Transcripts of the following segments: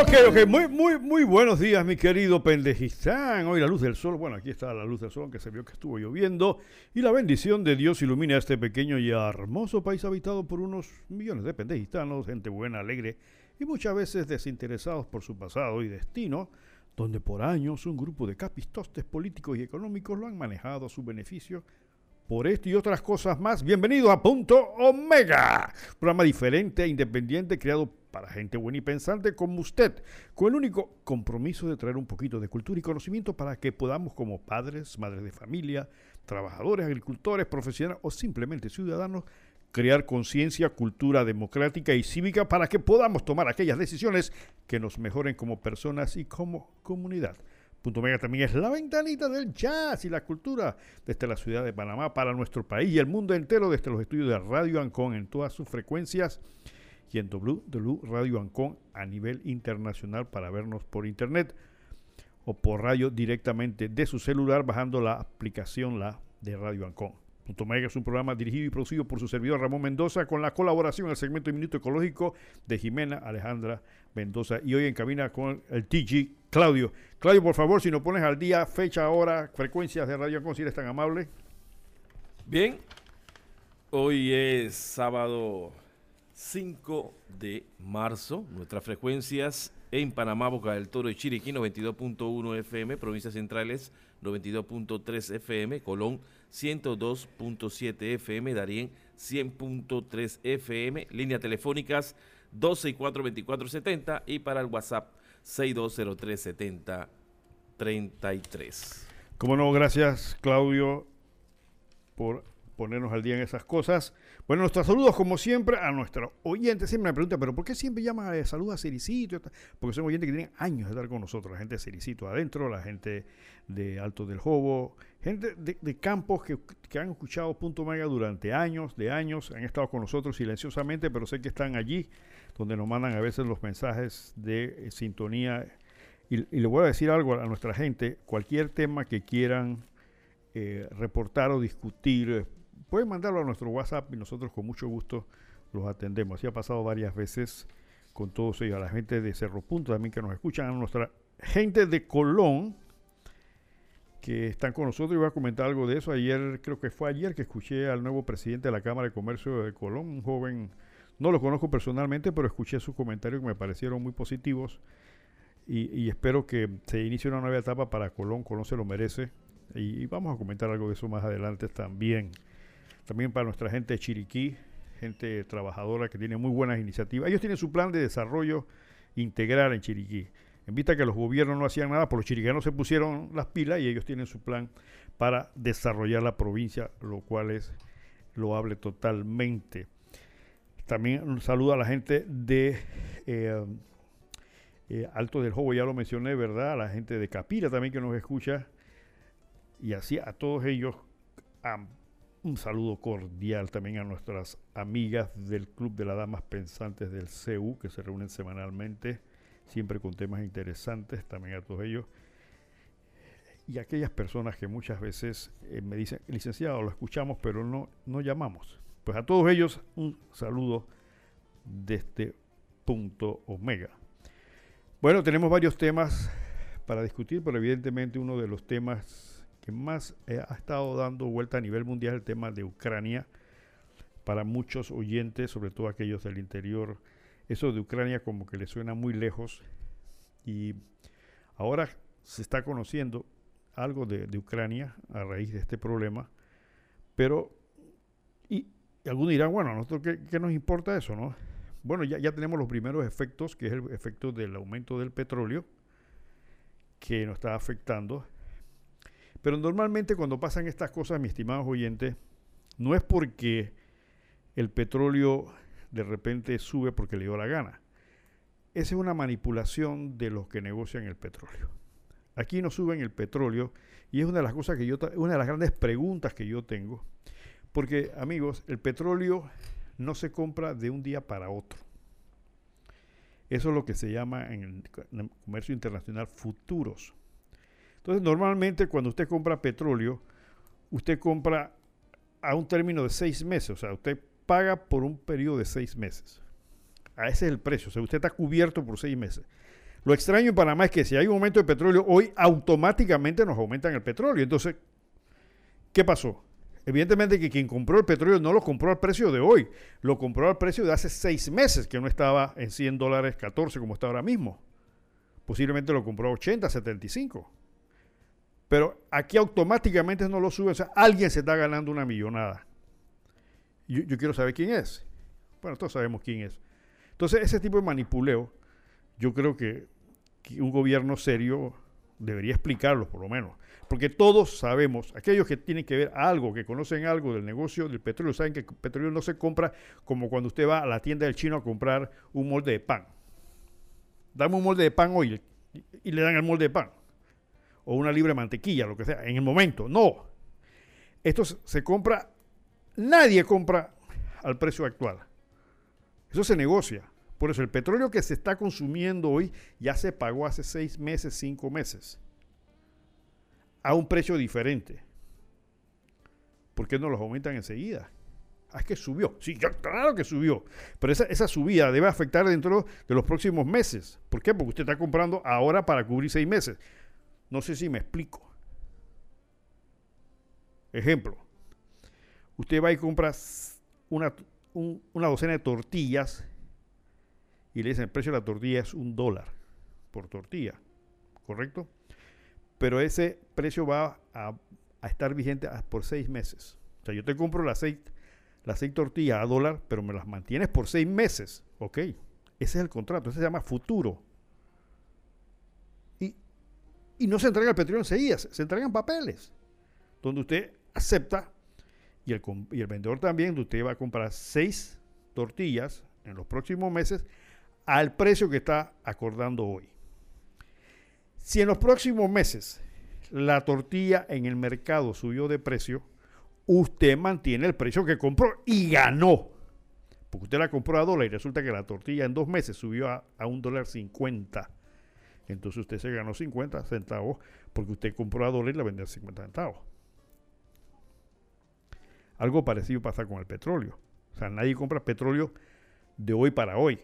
Ok, ok, muy, muy, muy buenos días, mi querido Pendejistán. Hoy la luz del sol, bueno, aquí está la luz del sol, aunque se vio que estuvo lloviendo. Y la bendición de Dios ilumina este pequeño y hermoso país habitado por unos millones de pendejistanos, gente buena, alegre y muchas veces desinteresados por su pasado y destino, donde por años un grupo de capistostes políticos y económicos lo han manejado a su beneficio por esto y otras cosas más, bienvenidos a Punto Omega, programa diferente e independiente creado para gente buena y pensante como usted, con el único compromiso de traer un poquito de cultura y conocimiento para que podamos como padres, madres de familia, trabajadores, agricultores, profesionales o simplemente ciudadanos crear conciencia, cultura democrática y cívica para que podamos tomar aquellas decisiones que nos mejoren como personas y como comunidad. Punto Mega también es la ventanita del jazz y la cultura desde la ciudad de Panamá para nuestro país y el mundo entero desde los estudios de Radio Ancon en todas sus frecuencias y en Radio Ancon a nivel internacional para vernos por internet o por radio directamente de su celular bajando la aplicación la de Radio Ancon. Punto Mega es un programa dirigido y producido por su servidor Ramón Mendoza con la colaboración del segmento de Minuto Ecológico de Jimena Alejandra Mendoza y hoy en cabina con el TG Claudio. Claudio, por favor, si nos pones al día, fecha, hora, frecuencias de Radio Con, si eres tan amable. Bien, hoy es sábado 5 de marzo. Nuestras frecuencias en Panamá, Boca del Toro y Chiriquí, 92.1 FM, provincias centrales, 92.3 FM, Colón, 102.7 FM, Darién, 100.3 FM, líneas telefónicas 12 y 4 24 70 y para el WhatsApp 6203 70 33. Como no, gracias Claudio por ponernos al día en esas cosas. Bueno, nuestros saludos como siempre a nuestros oyentes. Siempre me preguntan, pero ¿por qué siempre llama de salud a Cericito? Porque son oyentes que tienen años de estar con nosotros. La gente de Cericito adentro, la gente de Alto del Jobo, gente de, campos que, que, han escuchado Punto Mega durante años, de años, han estado con nosotros silenciosamente, pero sé que están allí, donde nos mandan a veces los mensajes de eh, sintonía. Y, le voy a decir algo a nuestra gente, cualquier tema que quieran eh, reportar o discutir, pueden mandarlo a nuestro WhatsApp y nosotros con mucho gusto los atendemos. Así ha pasado varias veces con todos ellos, a la gente de Cerro Punto también que nos escuchan, a nuestra gente de Colón que están con nosotros voy a comentar algo de eso. Ayer, creo que fue ayer que escuché al nuevo presidente de la Cámara de Comercio de Colón, un joven, no lo conozco personalmente, pero escuché sus comentarios que me parecieron muy positivos y, espero que se inicie una nueva etapa para Colón, Colón se lo merece y, vamos a comentar algo de eso más adelante también también para nuestra gente de Chiriquí, gente trabajadora que tiene muy buenas iniciativas. Ellos tienen su plan de desarrollo integral en Chiriquí. En vista que los gobiernos no hacían nada, por los chiriquianos se pusieron las pilas y ellos tienen su plan para desarrollar la provincia, lo cual es loable totalmente. También un saludo a la gente de eh, eh, Alto del Jobo, ya lo mencioné, ¿verdad? A la gente de Capira también que nos escucha. Y así a todos ellos, un saludo cordial también a nuestras amigas del Club de las Damas Pensantes del CEU, que se reúnen semanalmente, siempre con temas interesantes, también a todos ellos. Y aquellas personas que muchas veces eh, me dicen, licenciado, lo escuchamos, pero no, no llamamos. Pues a todos ellos un saludo de este punto omega. Bueno, tenemos varios temas para discutir, pero evidentemente uno de los temas más eh, ha estado dando vuelta a nivel mundial el tema de Ucrania. Para muchos oyentes, sobre todo aquellos del interior, eso de Ucrania como que le suena muy lejos. Y ahora se está conociendo algo de, Ucrania a raíz de este problema. Pero, algunos dirán, bueno, ¿a nosotros qué, nos importa eso, no? Bueno, ya, ya tenemos los primeros efectos, que es el efecto del aumento del petróleo, que nos está afectando pero normalmente cuando pasan estas cosas, mis estimados oyentes, no es porque el petróleo de repente sube porque le dio la gana. Esa es una manipulación de los que negocian el petróleo. aquí no suben el petróleo y es una de las cosas que yo, una de las grandes preguntas que yo tengo, porque amigos, el petróleo no se compra de un día para otro. Eso es lo que se llama en el, comercio internacional futuros. Entonces, normalmente cuando usted compra petróleo, usted compra a un término de seis meses, o sea, usted paga por un periodo de seis meses. A ese es el precio, o sea, usted está cubierto por seis meses. Lo extraño en Panamá es que si hay un aumento de petróleo, hoy automáticamente nos aumentan el petróleo. Entonces, ¿qué pasó? Evidentemente que quien compró el petróleo no lo compró al precio de hoy, lo compró al precio de hace seis meses, que no estaba en 100 dólares 14 como está ahora mismo. Posiblemente lo compró a 80, 75. Pero aquí automáticamente no lo sube, o sea, alguien se está ganando una millonada. Yo, yo quiero saber quién es. Bueno, todos sabemos quién es. Entonces, ese tipo de manipuleo, yo creo que un gobierno serio debería explicarlo, por lo menos. Porque todos sabemos, aquellos que tienen que ver algo, que conocen algo del negocio del petróleo, saben que el petróleo no se compra como cuando usted va a la tienda del chino a comprar un molde de pan. Dame un molde de pan hoy y le dan el molde de pan. O una libre mantequilla, lo que sea, en el momento. No. Esto se compra, nadie compra al precio actual. Eso se negocia. Por eso el petróleo que se está consumiendo hoy ya se pagó hace seis meses, cinco meses, a un precio diferente. ¿Por qué no los aumentan enseguida? Ah, es que subió. Sí, claro que subió. Pero esa, esa, subida debe afectar dentro de los próximos meses. ¿Por qué? Porque usted está comprando ahora para cubrir seis meses. No sé si me explico. Ejemplo. Usted va y compra una, una docena de tortillas y le dicen el precio de la tortilla es un dólar por tortilla, ¿correcto? Pero ese precio va a, estar vigente por seis meses. O sea, yo te compro la aceite, la aceite tortilla a dólar, pero me las mantienes por seis meses, ¿ok? Ese es el contrato, ese se llama futuro. Y, no se entrega el petróleo enseguida, se, se entregan papeles, donde usted acepta y el, el vendedor también, usted va a comprar seis tortillas en los próximos meses al precio que está acordando hoy. Si en los próximos meses la tortilla en el mercado subió de precio, usted mantiene el precio que compró y ganó. Porque usted la compró a dólar y resulta que la tortilla en dos meses subió a, un dólar cincuenta. Entonces usted se ganó 50 centavos porque usted compró a dólar y la vendió a 50 centavos. Algo parecido pasa con el petróleo. O sea, nadie compra petróleo de hoy para hoy.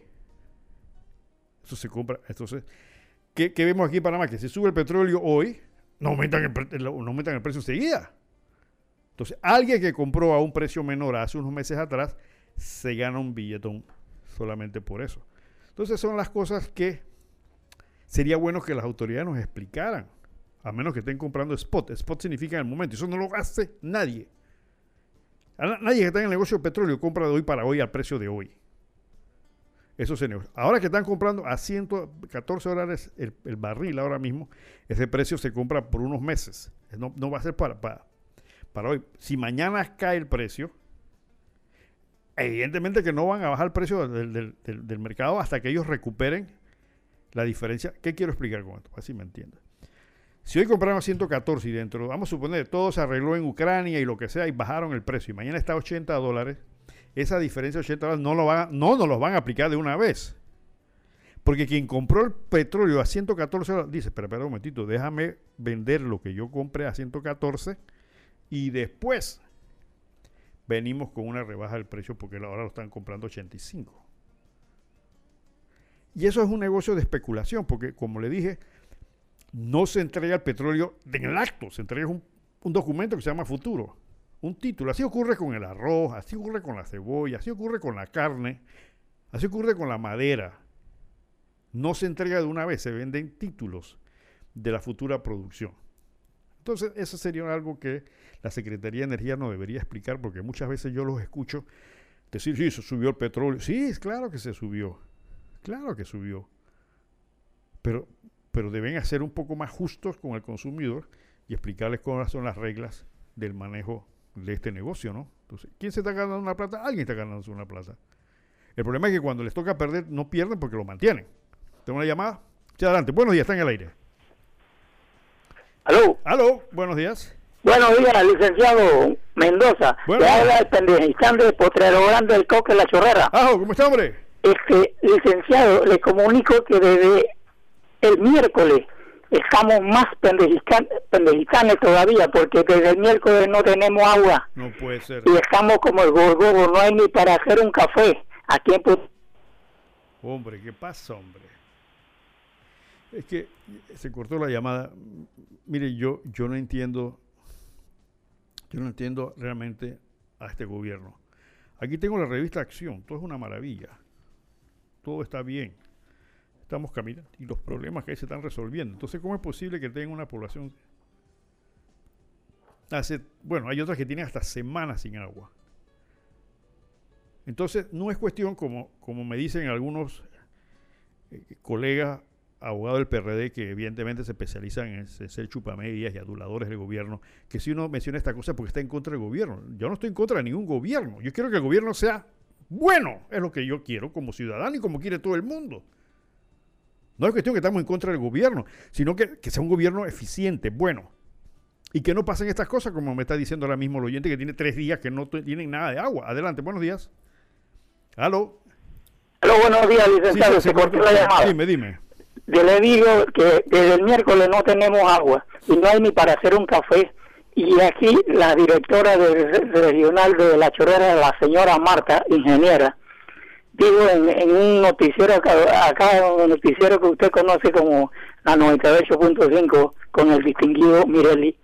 Eso se compra. Entonces, ¿qué, vemos aquí en Panamá? Que si sube el petróleo hoy, no aumentan el, no aumentan el precio enseguida. Entonces, alguien que compró a un precio menor hace unos meses atrás, se gana un billetón solamente por eso. Entonces, son las cosas que sería bueno que las autoridades nos explicaran. A menos que estén comprando spot. Spot significa en el momento. Eso no lo hace nadie. Nadie que está en el negocio de petróleo compra de hoy para hoy al precio de hoy. Eso se negocia. Ahora que están comprando a 114 dólares el, barril ahora mismo, ese precio se compra por unos meses. No, va a ser para, para, hoy. Si mañana cae el precio, evidentemente que no van a bajar el precio del, del, mercado hasta que ellos recuperen la diferencia. ¿Qué quiero explicar con esto? Así me entiendes. Si hoy compraron a 114 y dentro, vamos a suponer, todo se arregló en Ucrania y lo que sea y bajaron el precio y mañana está a 80 dólares, esa diferencia de 80 dólares no, lo van, no nos los van a aplicar de una vez. Porque quien compró el petróleo a 114 dólares dice, espera, espera un momentito, déjame vender lo que yo compré a 114 y después venimos con una rebaja del precio porque ahora lo están comprando a 85. Y eso es un negocio de especulación, porque como le dije, no se entrega el petróleo en el acto, se entrega un, un documento que se llama futuro un título. Así ocurre con el arroz, así ocurre con la cebolla, así ocurre con la carne, así ocurre con la madera. No se entrega de una vez, se venden títulos de la futura producción. Entonces, eso sería algo que la Secretaría de Energía no debería explicar, porque muchas veces yo los escucho decir, sí, se subió el petróleo. Sí, es claro que se subió. Claro que subió. Pero, pero deben ser un poco más justos con el consumidor y explicarles cuáles son las reglas del manejo de este negocio, ¿no? Entonces, ¿quién se está ganando una plata? Alguien está ganando una plata. El problema es que cuando les toca perder, no pierden porque lo mantienen. Tengo una llamada. Sí, adelante. Buenos días, está en el aire. Aló. Aló, buenos días. Buenos días, licenciado Mendoza. Buenos Le habla el pendejistán de Potrero Grande del Coque La Chorrera. Ajo, ¿cómo está, hombre? Este, licenciado, le comunico que desde el miércoles estamos más pendejistanes todavía porque desde el miércoles no tenemos agua No puede ser. y estamos como el gorgobo, no hay ni para hacer un café aquí en Put- Hombre, ¿qué pasa, hombre? Es que se cortó la llamada. Mire, yo, yo no entiendo, yo no entiendo realmente a este gobierno. Aquí tengo la revista Acción, todo es una maravilla. Todo está bien. Estamos caminando y los problemas que hay se están resolviendo. Entonces, ¿cómo es posible que tenga una población hace, bueno, hay otras que tienen hasta semanas sin agua? Entonces, no es cuestión, como, como me dicen algunos eh, colegas abogados del PRD que evidentemente se especializan en, se- ser chupamedias y aduladores del gobierno, que si uno menciona esta cosa es porque está en contra del gobierno. Yo no estoy en contra de ningún gobierno. Yo quiero que el gobierno sea bueno, es lo que yo quiero como ciudadano y como quiere todo el mundo. No es cuestión que estamos en contra del gobierno, sino que, que sea un gobierno eficiente, bueno. Y que no pasen estas cosas, como me está diciendo ahora mismo el oyente, que tiene tres días que no tienen nada de agua. Adelante, buenos días. Aló. Aló, buenos días, Sí, licenciado. se- se se cortó cortó. la llamada. Dime, dime. Yo le digo que desde el miércoles no tenemos agua y no hay ni para hacer un café. Y aquí la directora del regional de La Chorrera, la señora Marta, ingeniera, digo en, un noticiero acá, acá, un noticiero que usted conoce como la 98.5 con el distinguido Mirelli,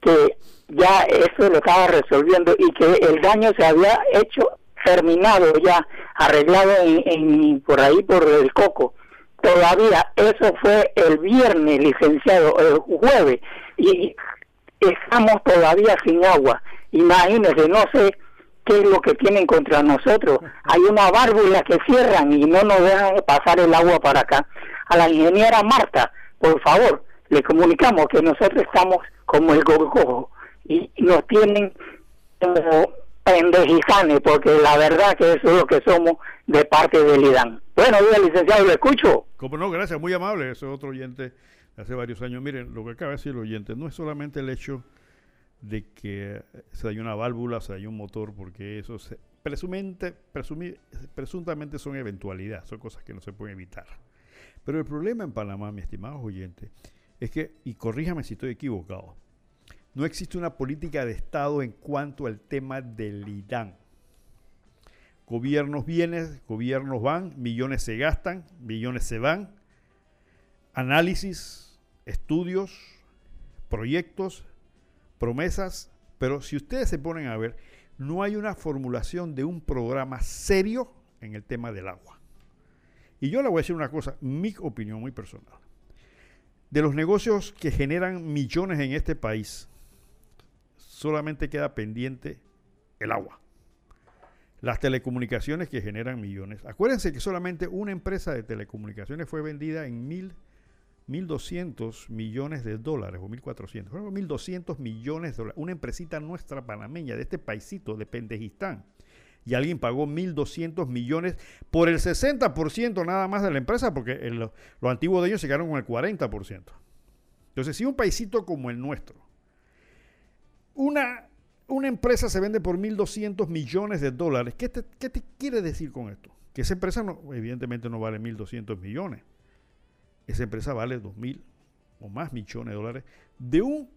que ya eso lo estaba resolviendo y que el daño se había hecho terminado ya, arreglado en, en- por ahí por el coco. Todavía eso fue el viernes, licenciado, el jueves, y estamos todavía sin agua. Imagínense, no sé qué es lo que tienen contra nosotros. Hay una válvula que cierran y no nos dejan pasar el agua para acá. A la ingeniera Marta, por favor, le comunicamos que nosotros estamos como el gorgojo y nos tienen como pendejizanes, porque la verdad que eso es lo que somos de parte del IDAN. Buenos días, licenciado, lo escucho. Como no, gracias, muy amable. Ese es otro oyente hace varios años. Miren, lo que acaba de decir el oyente, no es solamente el hecho de que se dañó una válvula, se dañó un motor, porque eso se, presumente, presumi- presuntamente son eventualidades, son cosas que no se pueden evitar. Pero el problema en Panamá, mi estimado oyente, es que, y corríjame si estoy equivocado, no existe una política de Estado en cuanto al tema del IDAN. Gobiernos vienen, gobiernos van, millones se gastan, millones se van. Análisis, estudios, proyectos, promesas, pero si ustedes se ponen a ver, no hay una formulación de un programa serio en el tema del agua. Y yo le voy a decir una cosa, mi opinión muy personal. De los negocios que generan millones en este país, solamente queda pendiente el agua. Las telecomunicaciones que generan millones. Acuérdense que solamente una empresa de telecomunicaciones fue vendida en mil, 1.200 millones de dólares o 1.400. Fueron 1.200 millones de dólares. Una empresita nuestra panameña de este paisito de Pendejistán. Y alguien pagó 1.200 millones por el 60% nada más de la empresa, porque los antiguos de ellos se quedaron con el 40%. Entonces, si un paisito como el nuestro, una, una empresa se vende por 1.200 millones de dólares, ¿qué te, qué te quiere decir con esto? Que esa empresa evidentemente no vale 1.200 millones. Esa empresa vale 2.000 o más millones de dólares de un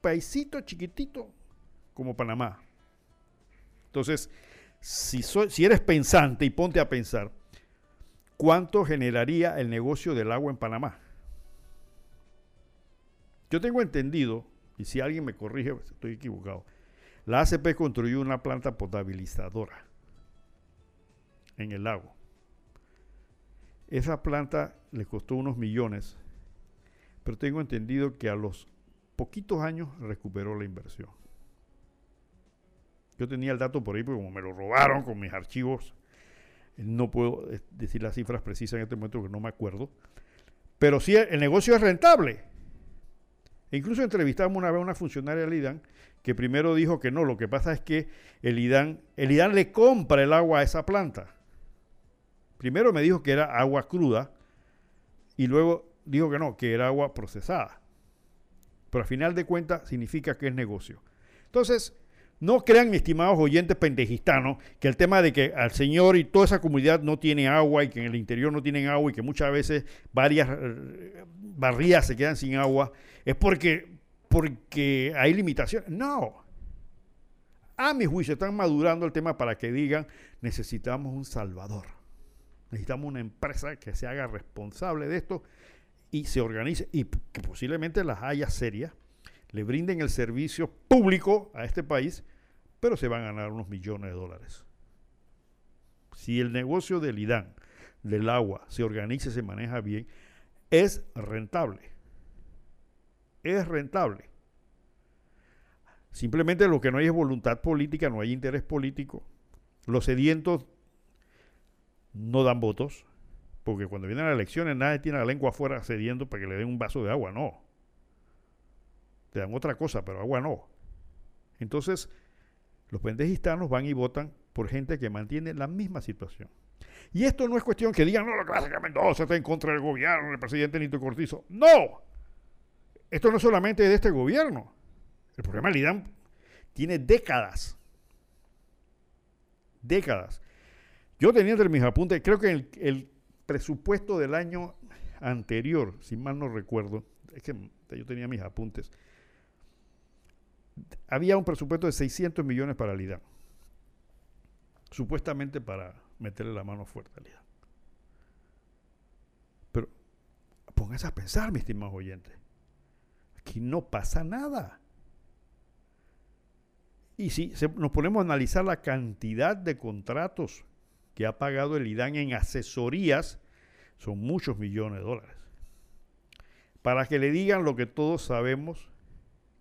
paisito chiquitito como Panamá. Entonces, si, eres pensante y ponte a pensar, ¿cuánto generaría el negocio del agua en Panamá? Yo tengo entendido, y si alguien me corrige, pues, estoy equivocado, la ACP construyó una planta potabilizadora en el lago. Esa planta le costó unos millones, pero tengo entendido que a los poquitos años recuperó la inversión. Yo tenía el dato por ahí, porque como me lo robaron con mis archivos, no puedo eh, decir las cifras precisas en este momento porque no me acuerdo. Pero sí, el negocio es rentable. E incluso entrevistamos una vez a una funcionaria del IDAN que primero dijo que no, lo que pasa es que el IDAN, el IDAN le compra el agua a esa planta. Primero me dijo que era agua cruda y luego dijo que no, que era agua procesada. Pero al final de cuentas significa que es negocio. Entonces, no crean, mis estimados oyentes pendejistanos, que el tema de que al señor y toda esa comunidad no tiene agua y que en el interior no tienen agua y que muchas veces varias eh, barrias se quedan sin agua, es porque, porque hay limitaciones. No. A mi juicio están madurando el tema para que digan, necesitamos un salvador. Necesitamos una empresa que se haga responsable de esto y se organice y que posiblemente las haya serias le brinden el servicio público a este país, pero se van a ganar unos millones de dólares. Si el negocio del IDAN, del agua, se organiza y se maneja bien, es rentable. Es rentable. Simplemente lo que no hay es voluntad política, no hay interés político. Los sedientos no dan votos, porque cuando vienen las elecciones nadie tiene la lengua afuera cediendo para que le den un vaso de agua, no te dan otra cosa, pero agua no. Entonces, los pendejistanos van y votan por gente que mantiene la misma situación. Y esto no es cuestión que digan, no, pasa es que Mendoza está en contra del gobierno, del presidente Nito Cortizo. No. Esto no es solamente de este gobierno. El problema del IDAM tiene décadas. Décadas. Yo tenía entre mis apuntes, creo que el, el presupuesto del año anterior, si mal no recuerdo, es que yo tenía mis apuntes, había un presupuesto de 600 millones para el IDAN. Supuestamente para meterle la mano fuerte al IDAN. Pero pónganse a pensar, mis estimados oyentes. Aquí no pasa nada. Y si nos ponemos a analizar la cantidad de contratos que ha pagado el IDAN en asesorías, son muchos millones de dólares. Para que le digan lo que todos sabemos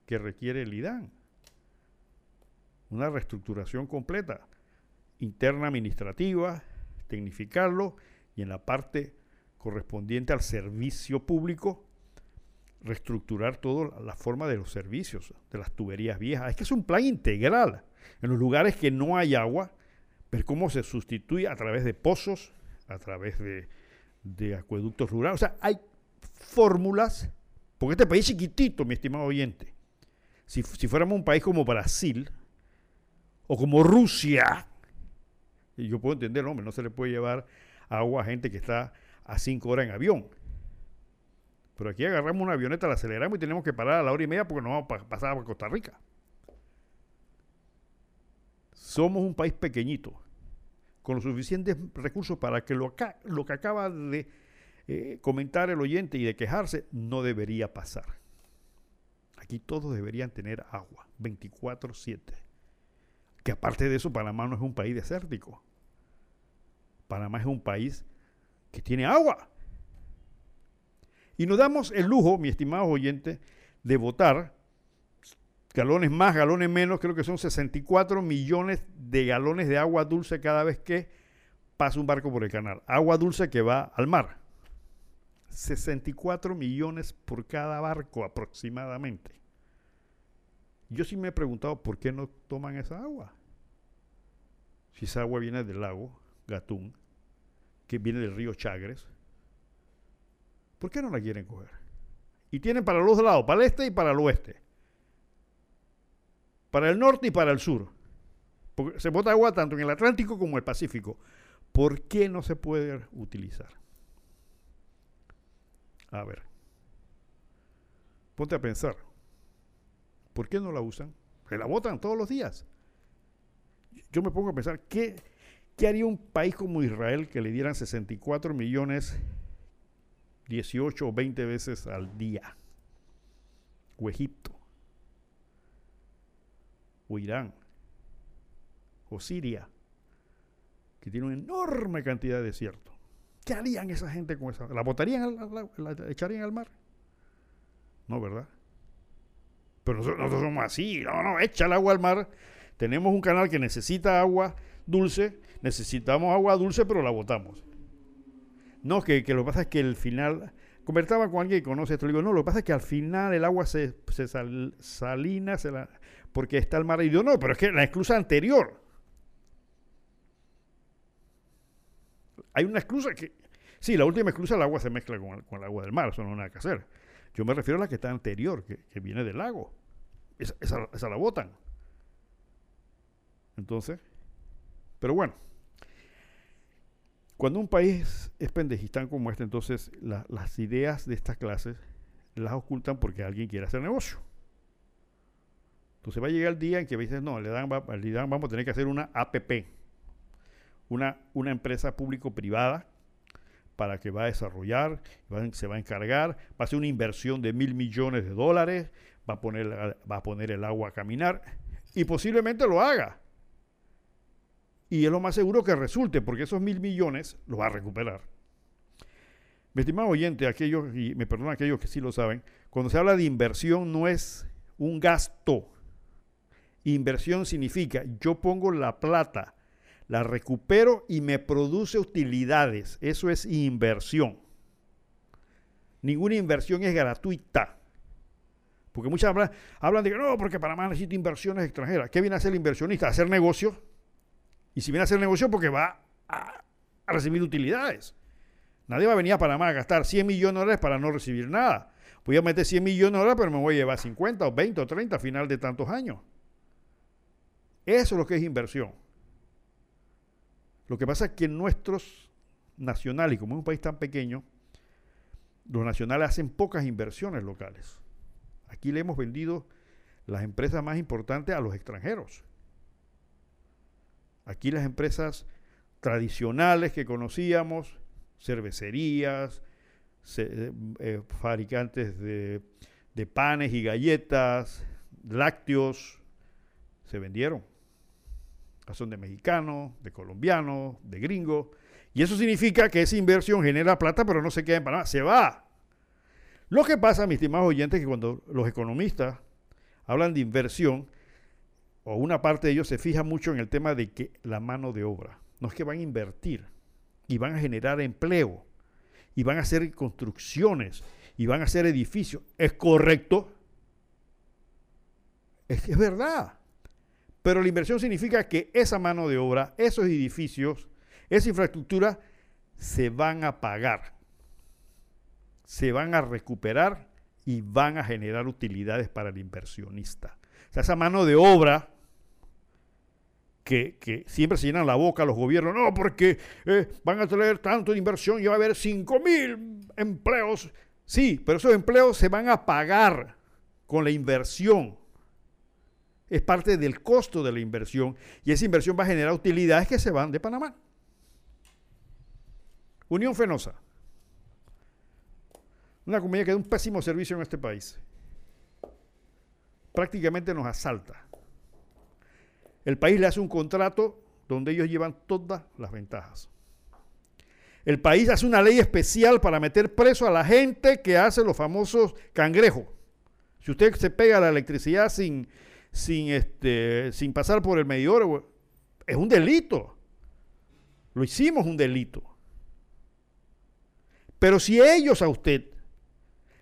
que requiere el IDAN. Una reestructuración completa, interna administrativa, tecnificarlo y en la parte correspondiente al servicio público, reestructurar toda la forma de los servicios, de las tuberías viejas. Es que es un plan integral. En los lugares que no hay agua, ver cómo se sustituye a través de pozos, a través de, de acueductos rurales. O sea, hay fórmulas, porque este país es chiquitito, mi estimado oyente, si, fuéramos un país como Brasil o como Rusia, yo puedo entender, hombre, no se le puede llevar agua a gente que está a cinco horas en avión. Pero aquí agarramos una avioneta, la aceleramos y tenemos que parar a la hora y media porque nos vamos a pasar a Costa Rica. Somos un país pequeñito, con los suficientes recursos para que lo, lo que acaba de eh, comentar el oyente y de quejarse no debería pasar. Aquí todos deberían tener agua, 24/7. Que aparte de eso, Panamá no es un país desértico. Panamá es un país que tiene agua. Y nos damos el lujo, mi estimado oyente, de votar galones más, galones menos, creo que son 64 millones de galones de agua dulce cada vez que pasa un barco por el canal. Agua dulce que va al mar. 64 millones por cada barco aproximadamente. Yo sí me he preguntado por qué no toman esa agua. Si esa agua viene del lago Gatún, que viene del río Chagres, ¿por qué no la quieren coger? Y tienen para los dos lados, para el este y para el oeste. Para el norte y para el sur. Porque se bota agua tanto en el Atlántico como en el Pacífico. ¿Por qué no se puede utilizar? A ver. Ponte a pensar. ¿Por qué no la usan? Se la votan todos los días. Yo me pongo a pensar, ¿qué, ¿qué haría un país como Israel que le dieran 64 millones 18 o 20 veces al día? O Egipto. O Irán. O Siria. Que tiene una enorme cantidad de desierto. ¿Qué harían esa gente con esa? ¿La botarían, la, echarían al mar? No, ¿verdad? Pero nosotros, somos así. No, no, echa el agua al mar. Tenemos un canal que necesita agua dulce. Necesitamos agua dulce, pero la botamos. No, que, lo que pasa es que el final. Convertaba con alguien que conoce esto. Le digo, no, lo que pasa es que al final el agua se, salina, se la, porque está el mar. Y yo, no, pero es que la esclusa anterior hay una esclusa que... Sí, la última esclusa el agua se mezcla con el, agua del mar, eso no hay nada que hacer. Yo me refiero a la que está anterior, que, que viene del lago. Esa, esa- esa la votan. Entonces, pero bueno, cuando un país es pendejistán como este, entonces la- las ideas de estas clases las ocultan porque alguien quiere hacer negocio. Entonces va a llegar el día en que dices, no, le dan, le dan- vamos a tener que hacer una APP, una, una empresa público-privada para que va a desarrollar, se va a encargar, va a hacer una inversión de mil millones de dólares, va a poner, va a poner el agua a caminar y posiblemente lo haga. Y es lo más seguro que resulte, porque esos mil millones los va a recuperar. Mi estimado oyente, aquellos, y me perdonan aquellos que sí lo saben, cuando se habla de inversión no es un gasto. Inversión significa yo pongo la plata, la recupero y me produce utilidades. Eso es inversión. Ninguna inversión es gratuita. Porque muchas hablan, de que no, porque Panamá necesita inversiones extranjeras. ¿Qué viene a hacer el inversionista? A hacer negocio. Y si viene a hacer negocio, porque va a, a recibir utilidades. Nadie va a venir a Panamá a gastar 100 millones de dólares para no recibir nada. Voy a meter 100 millones de dólares, pero me voy a llevar 50 o 20 o 30 a final de tantos años. Eso es lo que es inversión. Lo que pasa es que nuestros nacionales, como es un país tan pequeño, los nacionales hacen pocas inversiones locales. Aquí le hemos vendido las empresas más importantes a los extranjeros. Aquí las empresas tradicionales que conocíamos, cervecerías, ce- eh, fabricantes de panes y galletas, lácteos, se vendieron. Son de mexicanos, de colombianos, de gringos. Y eso significa que esa inversión genera plata, pero no se queda en Panamá, se va. Lo que pasa, mis estimados oyentes, es que cuando los economistas hablan de inversión, o una parte de ellos se fija mucho en el tema de que la mano de obra. No es que van a invertir y van a generar empleo y van a hacer construcciones y van a hacer edificios. ¿Es correcto? Es, es verdad. Pero la inversión significa que esa mano de obra, esos edificios, esa infraestructura se van a pagar, se van a recuperar y van a generar utilidades para el inversionista. O sea, esa mano de obra que, siempre se llenan la boca los gobiernos, no, porque eh, van a tener tanto de inversión y va a haber 5 mil empleos. Sí, pero esos empleos se van a pagar con la inversión. Es parte del costo de la inversión y esa inversión va a generar utilidades que se van de Panamá. Unión Fenosa. Una compañía que da un pésimo servicio en este país. Prácticamente nos asalta. El país le hace un contrato donde ellos llevan todas las ventajas. El país hace una ley especial para meter preso a la gente que hace los famosos cangrejos. Si usted se pega la electricidad sin, sin, este, sin pasar por el medidor, es un delito. Lo hicimos un delito. Pero si ellos a usted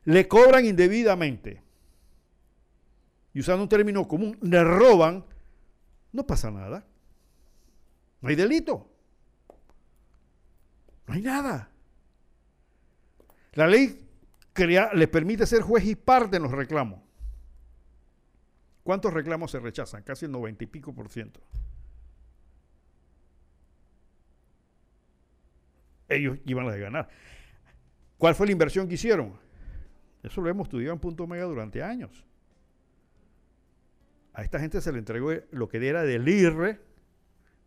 le cobran indebidamente, y usando un término común, le roban, no pasa nada. No hay delito. No hay nada. La ley crea, le permite ser juez y parte en los reclamos. ¿Cuántos reclamos se rechazan? Casi el noventa y pico por ciento. Ellos iban a ganar. ¿Cuál fue la inversión que hicieron? Eso lo hemos estudiado en Punto Omega durante años. A esta gente se le entregó lo que era del IRRE,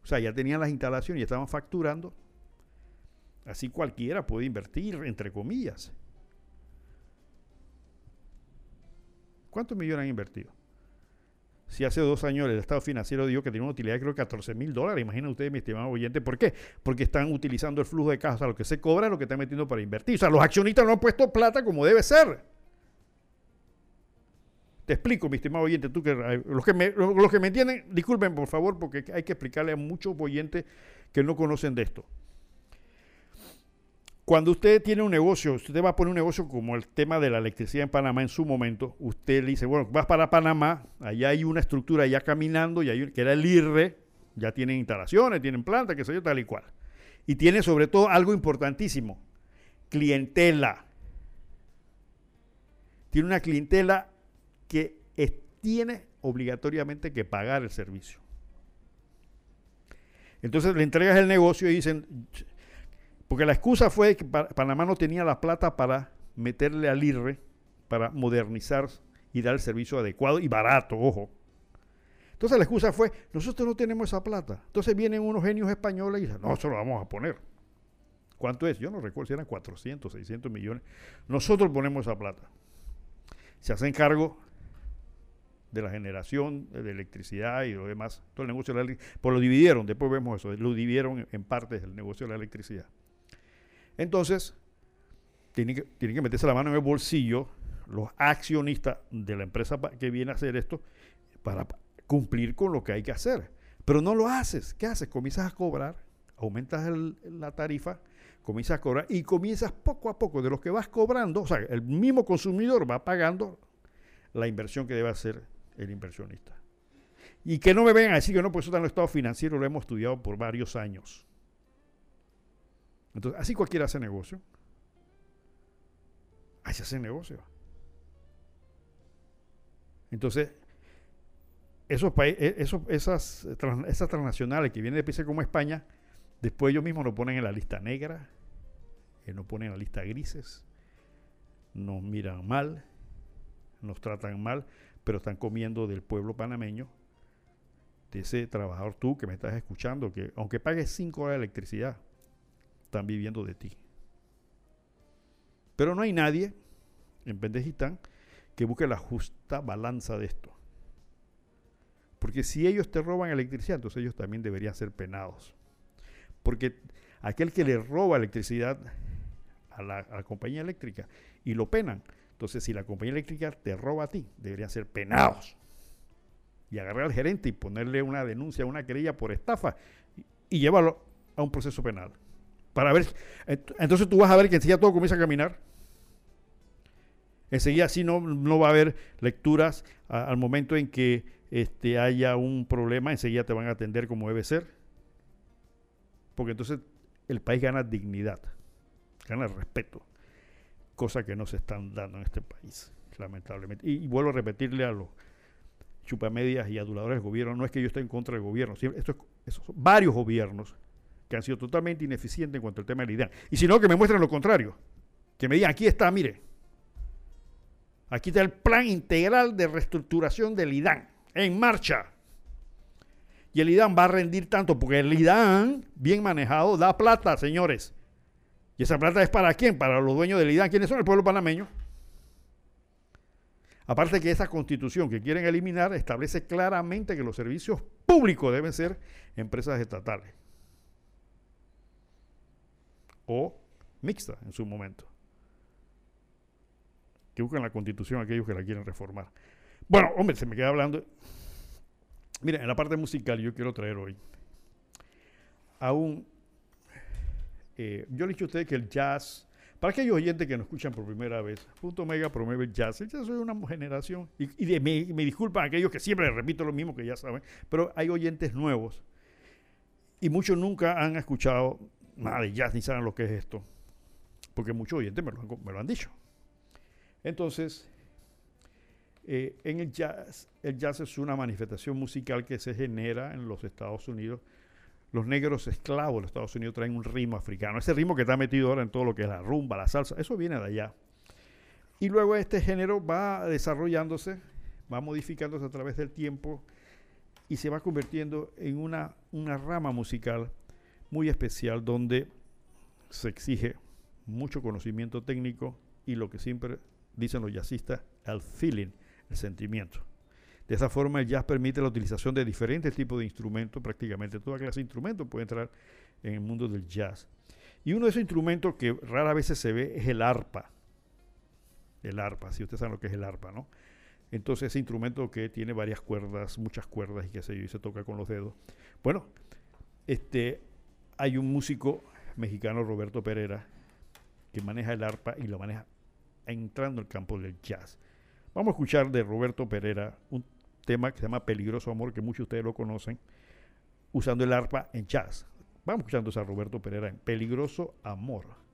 o sea, ya tenían las instalaciones y estaban facturando. Así cualquiera puede invertir, entre comillas. ¿Cuántos millones han invertido? Si hace dos años el Estado financiero dijo que tenía una utilidad creo que 14 mil dólares, imaginen ustedes, mi estimado oyente, ¿por qué? Porque están utilizando el flujo de caja, o sea, lo que se cobra es lo que están metiendo para invertir. O sea, los accionistas no han puesto plata como debe ser. Te explico, mi estimado oyente, tú que los que me, los que me entienden, disculpen por favor, porque hay que explicarle a muchos oyentes que no conocen de esto. Cuando usted tiene un negocio, usted va a poner un negocio como el tema de la electricidad en Panamá en su momento, usted le dice, bueno, vas para Panamá, allá hay una estructura ya caminando, y hay, que era el IRRE, ya tienen instalaciones, tienen planta, qué sé yo, tal y cual. Y tiene sobre todo algo importantísimo, clientela. tiene una clientela que tiene obligatoriamente que pagar el servicio. Entonces le entregas el negocio y dicen, "Ch- porque la excusa fue que Pa- Panamá no tenía la plata para meterle al IRRE, para modernizar y dar el servicio adecuado y barato, ojo. Entonces la excusa fue, nosotros no tenemos esa plata. Entonces vienen unos genios españoles y dicen, no, eso lo vamos a poner. ¿Cuánto es? Yo no recuerdo si eran 400, 600 millones. Nosotros ponemos esa plata. Se hacen cargo de la generación de electricidad y lo demás. Todo el negocio de la electricidad. Pues lo dividieron, después vemos eso. Lo dividieron en- partes del negocio de la electricidad. Entonces, tienen que, tienen que meterse la mano en el bolsillo los accionistas de la empresa que viene a hacer esto para pa- cumplir con lo que hay que hacer. Pero no lo haces. ¿Qué haces? Comienzas a cobrar, aumentas la tarifa, comienzas a cobrar y comienzas poco a poco de lo que vas cobrando, o sea, el mismo consumidor va pagando la inversión que debe hacer el inversionista. Y que no me vengan a decir que no, pues eso está en el estado financiero, lo hemos estudiado por varios años. Entonces, así cualquiera hace negocio. Así hace negocio. Entonces, esos países, esos, esas transnacionales que vienen de países como España, después ellos mismos nos ponen en la lista negra, eh, nos ponen en la lista grises, nos miran mal, nos tratan mal, pero están comiendo del pueblo panameño, de ese trabajador tú que me estás escuchando, que aunque pagues 5 horas de electricidad, están viviendo de ti. Pero no hay nadie en Pendejistán que busque la justa balanza de esto. Porque si ellos te roban electricidad, entonces ellos también deberían ser penados. Porque aquel que le roba electricidad a la, compañía eléctrica y lo penan, entonces si la compañía eléctrica te roba a ti, deberían ser penados. Y agarrar al gerente y ponerle una denuncia, una querella por estafa y llevarlo a un proceso penal. Para ver, ent- entonces tú vas a ver que enseguida todo comienza a caminar. Enseguida así no, no va a haber lecturas al momento en que este, haya un problema, enseguida te van a atender como debe ser. Porque entonces el país gana dignidad, gana respeto, cosa que no se están dando en este país, lamentablemente. Y, vuelvo a repetirle a los chupamedias y aduladores del gobierno, no es que yo esté en contra del gobierno, esto es- esos varios gobiernos que han sido totalmente ineficientes en cuanto al tema del IDAN. Y si no, que me muestren lo contrario. Que me digan, aquí está, mire, aquí está el plan integral de reestructuración del IDAN, en marcha. Y el IDAN va a rendir tanto, porque el IDAN, bien manejado, da plata, señores. ¿Y esa plata es para quién? Para los dueños del IDAN. ¿Quiénes son? El pueblo panameño. Aparte que esa constitución que quieren eliminar establece claramente que los servicios públicos deben ser empresas estatales o mixta en su momento. Que buscan la constitución aquellos que la quieren reformar. Bueno, hombre, se me queda hablando. Miren, en la parte musical yo quiero traer hoy a un... eh, yo le he dicho a ustedes que el jazz, para aquellos oyentes que nos escuchan por primera vez, Punto Mega promueve el jazz. El jazz es una generación, y, y de- me, me disculpan aquellos que siempre les repito lo mismo que ya saben, pero hay oyentes nuevos y muchos nunca han escuchado nada de jazz ni saben lo que es esto, porque muchos oyentes me lo han, dicho. Entonces, eh, en el jazz, el jazz es una manifestación musical que se genera en los Estados Unidos. Los negros esclavos de los Estados Unidos traen un ritmo africano. Ese ritmo que está metido ahora en todo lo que es la rumba, la salsa, eso viene de allá. Y luego este género va desarrollándose, va modificándose a través del tiempo y se va convirtiendo en una rama musical muy especial donde se exige mucho conocimiento técnico y lo que siempre dicen los jazzistas, el feeling, el sentimiento. De esa forma el jazz permite la utilización de diferentes tipos de instrumentos, prácticamente toda clase de instrumentos puede entrar en el mundo del jazz. Y uno de esos instrumentos que rara vez se ve es el arpa. El arpa, si ustedes saben lo que es el arpa, ¿no? Entonces ese instrumento que tiene varias cuerdas, muchas cuerdas y qué sé yo, y se toca con los dedos. Bueno, este, hay un músico mexicano, Roberto Pereira, que maneja el arpa y lo maneja entrando al campo del jazz. Vamos a escuchar de Roberto Pereira un tema que se llama Peligroso Amor, que muchos de ustedes lo conocen, usando el arpa en jazz. Vamos escuchando a Roberto Pereira en Peligroso Amor.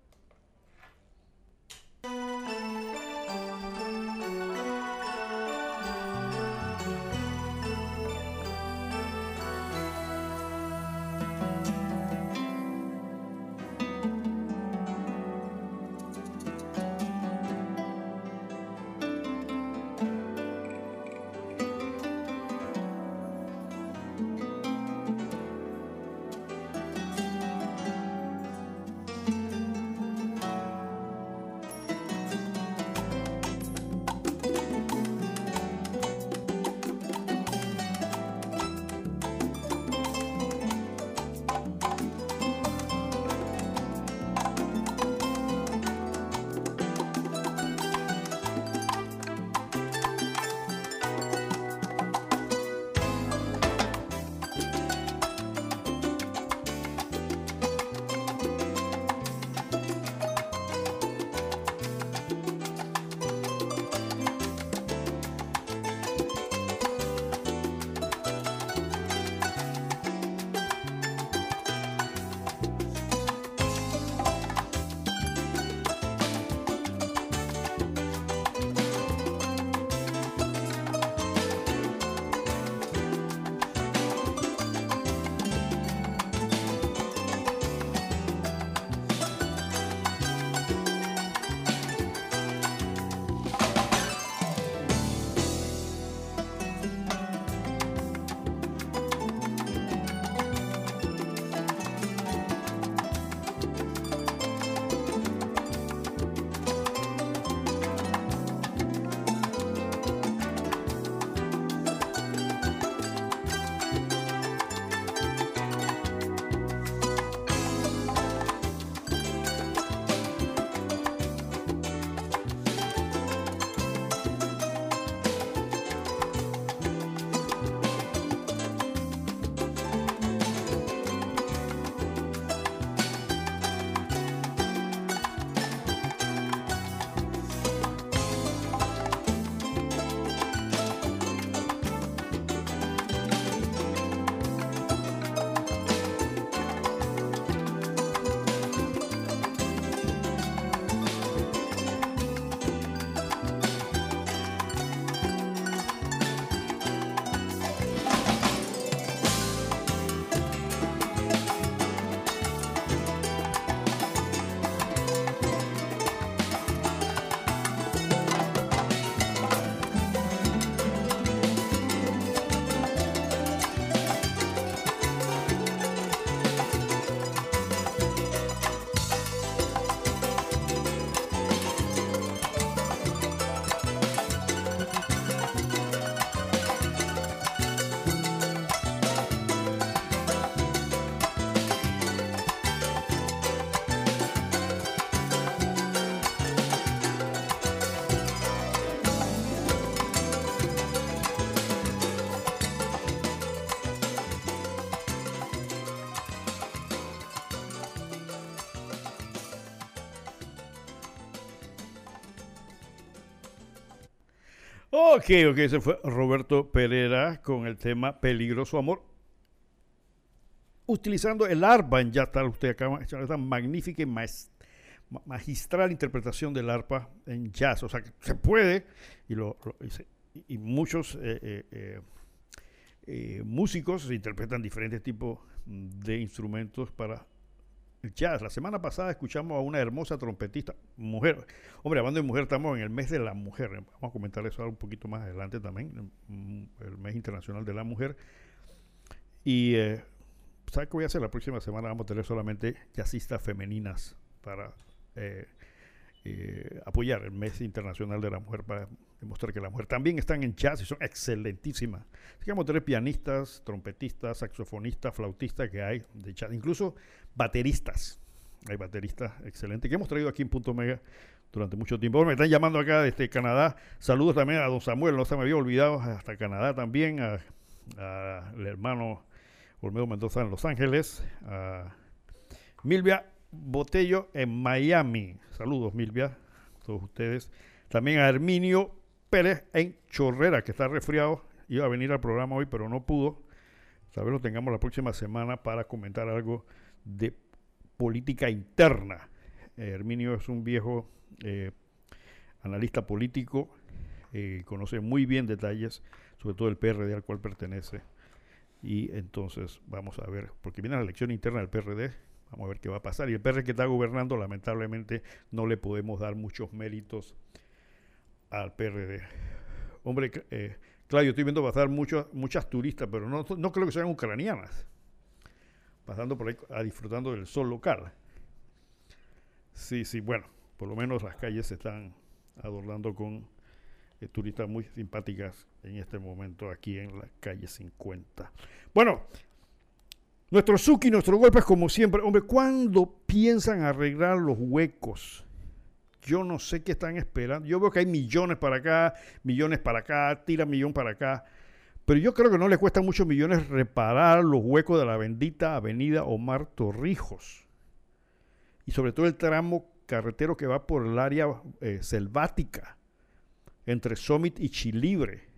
Ok, ok, ese fue Roberto Pereira con el tema Peligroso Amor. Utilizando el arpa en ya tal, usted acaba de esta magnífica y magistral interpretación del arpa en jazz. O sea, que se puede, y, muchos eh, eh, eh, músicos interpretan diferentes tipos de instrumentos para jazz. La semana pasada escuchamos a una hermosa trompetista, mujer. Hombre, hablando de mujer, estamos en el mes de la mujer. Vamos a comentar eso un poquito más adelante también, el mes internacional de la mujer. Y, eh, ¿sabes qué voy a hacer? La próxima semana vamos a tener solamente jazzistas femeninas para eh, eh, apoyar el mes internacional de la mujer, para demostrar que la mujer también están en jazz y son excelentísimas. Así que a pianistas, trompetistas, saxofonistas, flautistas que hay de jazz. Incluso bateristas. Hay bateristas excelentes que hemos traído aquí en Punto Mega durante mucho tiempo. me están llamando acá desde Canadá. Saludos también a don Samuel, no se me había olvidado, hasta Canadá también, al hermano Olmedo Mendoza en Los Ángeles, a Milvia Botello en Miami. Saludos, Milvia, todos ustedes. También a Herminio Pérez en Chorrera, que está resfriado. Iba a venir al programa hoy, pero no pudo. Tal vez lo tengamos la próxima semana para comentar algo de política interna. Eh, Herminio es un viejo eh, analista político, eh, conoce muy bien detalles, sobre todo el PRD al cual pertenece. Y entonces vamos a ver, porque viene la elección interna del PRD, vamos a ver qué va a pasar. Y el PRD que está gobernando, lamentablemente, no le podemos dar muchos méritos al PRD. Hombre, eh, Claudio, estoy viendo pasar muchos, muchas turistas, pero no, no creo que sean ucranianas pasando por ahí a disfrutando del sol local. Sí, sí, bueno, por lo menos las calles se están adornando con eh, turistas muy simpáticas en este momento aquí en la calle 50. Bueno, nuestro Suki, nuestro golpe es como siempre. Hombre, ¿cuándo piensan arreglar los huecos? Yo no sé qué están esperando. Yo veo que hay millones para acá, millones para acá, tira millón para acá. Pero yo creo que no le cuesta muchos millones reparar los huecos de la bendita avenida Omar Torrijos. Y sobre todo el tramo carretero que va por el área eh, selvática, entre Summit y Chilibre,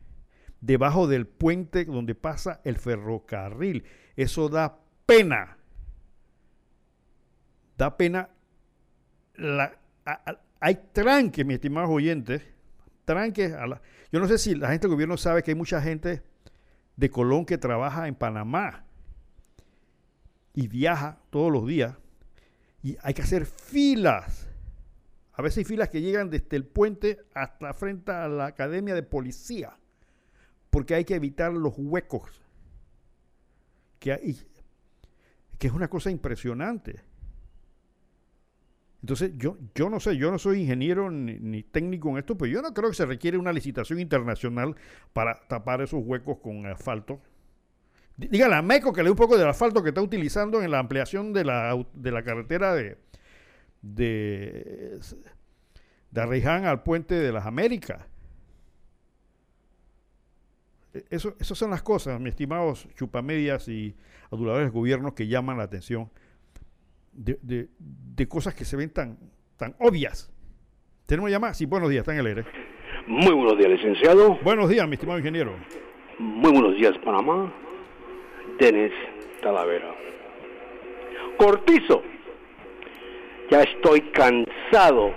debajo del puente donde pasa el ferrocarril. Eso da pena. Da pena. hay tranques, mis estimados oyentes. Tranques. La, yo no sé si la gente del gobierno sabe que hay mucha gente de Colón que trabaja en Panamá y viaja todos los días y hay que hacer filas. A veces hay filas que llegan desde el puente hasta frente a la academia de policía, porque hay que evitar los huecos, que, hay, que es una cosa impresionante. Entonces, yo, yo no sé, yo no soy ingeniero ni, técnico en esto, pero yo no creo que se requiere una licitación internacional para tapar esos huecos con asfalto. Dígale a Meco que le dé un poco del asfalto que está utilizando en la ampliación de la, de la carretera de, de, de Arreján al puente de las Américas. E, eso, esas son las cosas, mis estimados chupamedias y aduladores de gobierno que llaman la atención de, cosas que se ven tan, tan obvias. ¿Tenemos llamadas? Sí, buenos días, está en el aire. Muy buenos días, licenciado. Buenos días, mi estimado ingeniero. Muy buenos días, Panamá. Denis Talavera. Cortizo. Ya estoy cansado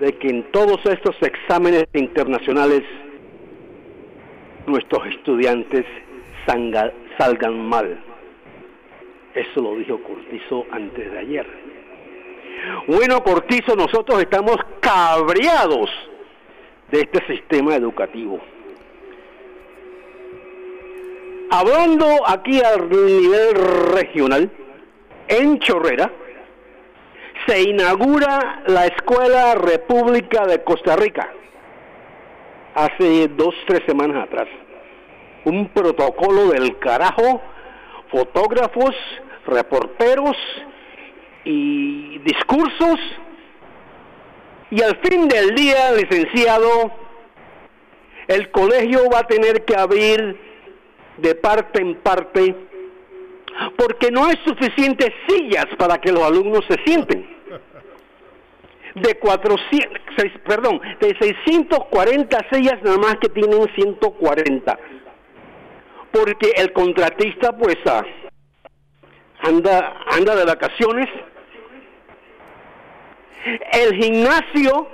de que en todos estos exámenes internacionales nuestros estudiantes salgan mal eso lo dijo Cortizo antes de ayer. Bueno, Cortizo, nosotros estamos cabreados de este sistema educativo. Hablando aquí al nivel regional, en Chorrera, se inaugura la Escuela República de Costa Rica hace dos, tres semanas atrás. Un protocolo del carajo fotógrafos, reporteros y discursos. Y al fin del día, licenciado, el colegio va a tener que abrir de parte en parte porque no hay suficientes sillas para que los alumnos se sienten. De 400, seis- perdón, de 640 sillas nada más que tienen 140. Porque el contratista pues ah, anda anda de vacaciones. El gimnasio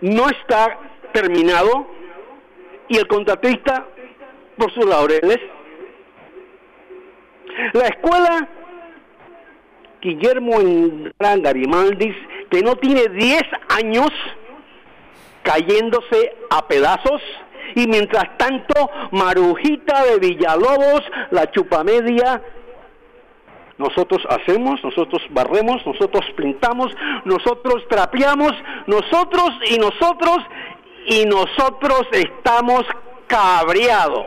no está terminado y el contratista por sus laureles. La escuela Guillermo Indra Garimaldis, que no tiene 10 años cayéndose a pedazos, y mientras tanto Marujita de Villalobos, la chupamedia, nosotros hacemos, nosotros barremos, nosotros pintamos, nosotros trapeamos, nosotros y nosotros y nosotros estamos cabreados.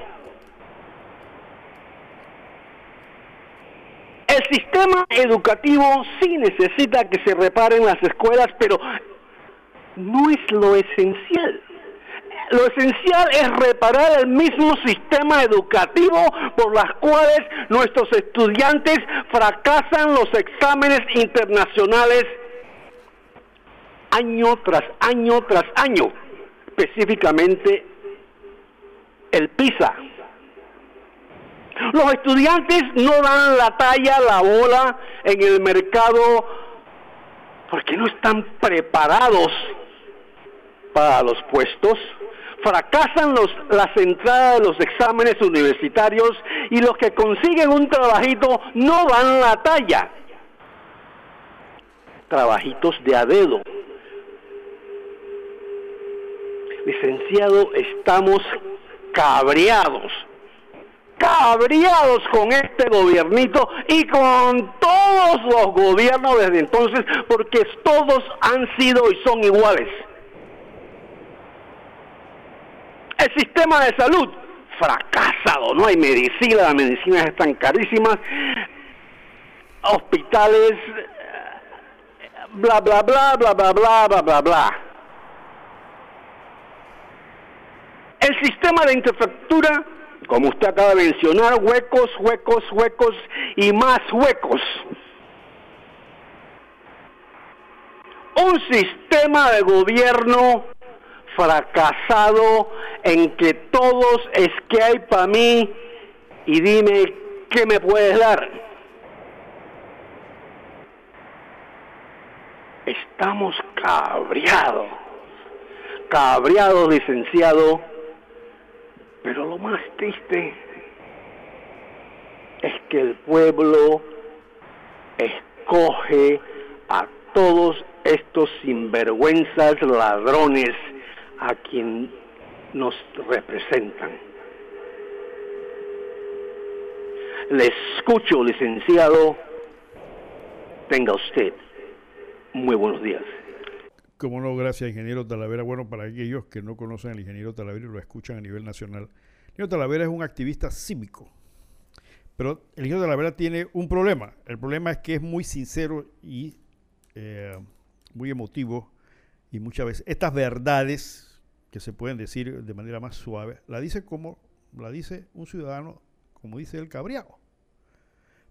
El sistema educativo sí necesita que se reparen las escuelas, pero no es lo esencial. Lo esencial es reparar el mismo sistema educativo por las cuales nuestros estudiantes fracasan los exámenes internacionales año tras año tras año, específicamente el PISA. Los estudiantes no dan la talla, la bola en el mercado porque no están preparados para los puestos. Fracasan los, las entradas de los exámenes universitarios y los que consiguen un trabajito no dan la talla. Trabajitos de a dedo. Licenciado, estamos cabreados cabreados con este gobiernito y con todos los gobiernos desde entonces, porque todos han sido y son iguales. El sistema de salud, fracasado, no hay medicina, las medicinas están carísimas, hospitales, bla, bla, bla, bla, bla, bla, bla, bla, bla. El sistema de infraestructura como usted acaba de mencionar, huecos, huecos, huecos y más huecos. Un sistema de gobierno fracasado en que todos es que hay para mí y dime qué me puedes dar. Estamos cabreados, cabreados, licenciado pero lo más triste es que el pueblo escoge a todos estos sinvergüenzas ladrones a quien nos representan. Le escucho, licenciado. Tenga usted muy buenos días. Como no, gracias, ingeniero Talavera. Bueno, para aquellos que no conocen al ingeniero Talavera y lo escuchan a nivel nacional, el ingeniero Talavera es un activista cívico. Pero el ingeniero Talavera tiene un problema. El problema es que es muy sincero y eh, muy emotivo. Y muchas veces estas verdades que se pueden decir de manera más suave, la dice como la dice un ciudadano, como dice el cabreado.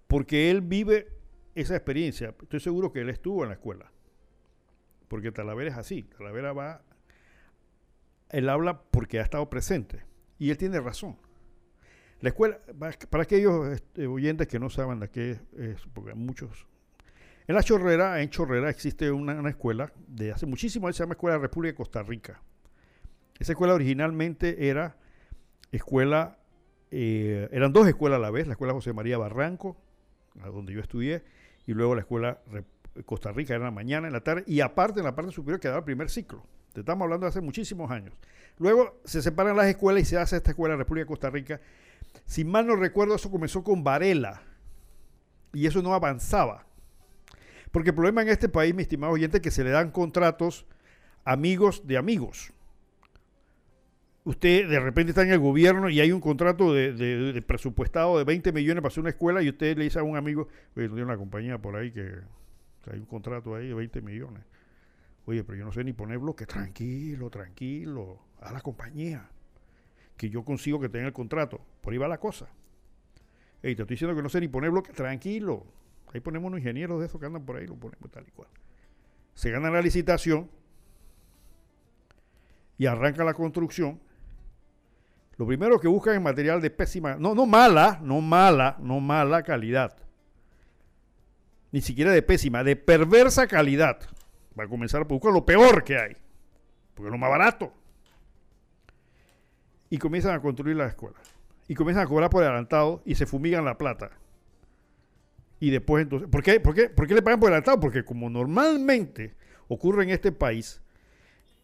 Porque él vive esa experiencia. Estoy seguro que él estuvo en la escuela porque Talavera es así. Talavera va, él habla porque ha estado presente y él tiene razón. La escuela, para aquellos este, oyentes que no saben de qué es, porque muchos. En la Chorrera, en Chorrera existe una, escuela de hace muchísimo años, se llama Escuela República de Costa Rica. Esa escuela originalmente era escuela, eh, eran dos escuelas a la vez, la escuela José María Barranco, a donde yo estudié, y luego la escuela República Costa Rica era en la mañana, en la tarde, y aparte en la parte superior quedaba el primer ciclo. Te estamos hablando de hace muchísimos años. Luego se separan las escuelas y se hace esta escuela República de Costa Rica. Si mal no recuerdo, eso comenzó con Varela. Y eso no avanzaba. Porque el problema en este país, mi estimado oyente, es que se le dan contratos amigos de amigos. Usted de repente está en el gobierno y hay un contrato de, de, de presupuestado de 20 millones para hacer una escuela y usted le dice a un amigo, oye, tiene una compañía por ahí que hay un contrato ahí de 20 millones. Oye, pero yo no sé ni poner bloque. Tranquilo, tranquilo. A la compañía. Que yo consigo que tenga el contrato. Por ahí va la cosa. Ey, te estoy diciendo que no sé ni poner bloque. Tranquilo. Ahí ponemos unos ingenieros de esos que andan por ahí, lo ponemos tal y cual. se gana la licitación y arranca la construcción, lo primero que buscan es material de pésima, no, no mala, no mala, no mala calidad. Ni siquiera de pésima, de perversa calidad. Va a comenzar a buscar lo peor que hay, porque es lo más barato. Y comienzan a construir las escuelas. Y comienzan a cobrar por adelantado y se fumigan la plata. Y después entonces, ¿por qué, por qué, por qué le pagan por adelantado? Porque como normalmente ocurre en este país,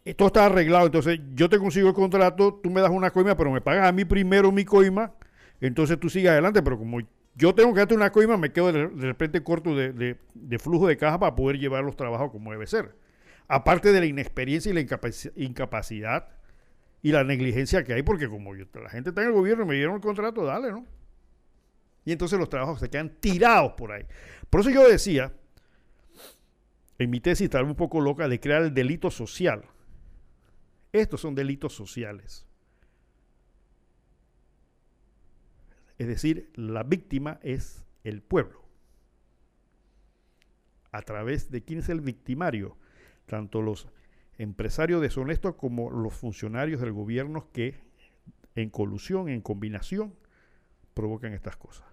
eh, todo está arreglado. Entonces, yo te consigo el contrato, tú me das una coima, pero me pagas a mí primero mi coima, entonces tú sigues adelante. Pero como yo tengo que darte una coima, me quedo de, repente corto de, flujo de caja para poder llevar los trabajos como debe ser. Aparte de la inexperiencia y la incapaci- incapacidad y la negligencia que hay, porque como yo- la gente está en el gobierno y me dieron el contrato, dale, ¿no? Y entonces los trabajos se quedan tirados por ahí. Por eso yo decía, en mi tesis estaba un poco loca de crear el delito social. Estos son delitos sociales. Es decir, la víctima es el pueblo. ¿A través de quién es el victimario? Tanto los empresarios deshonestos como los funcionarios del gobierno que en colusión, en combinación, provocan estas cosas.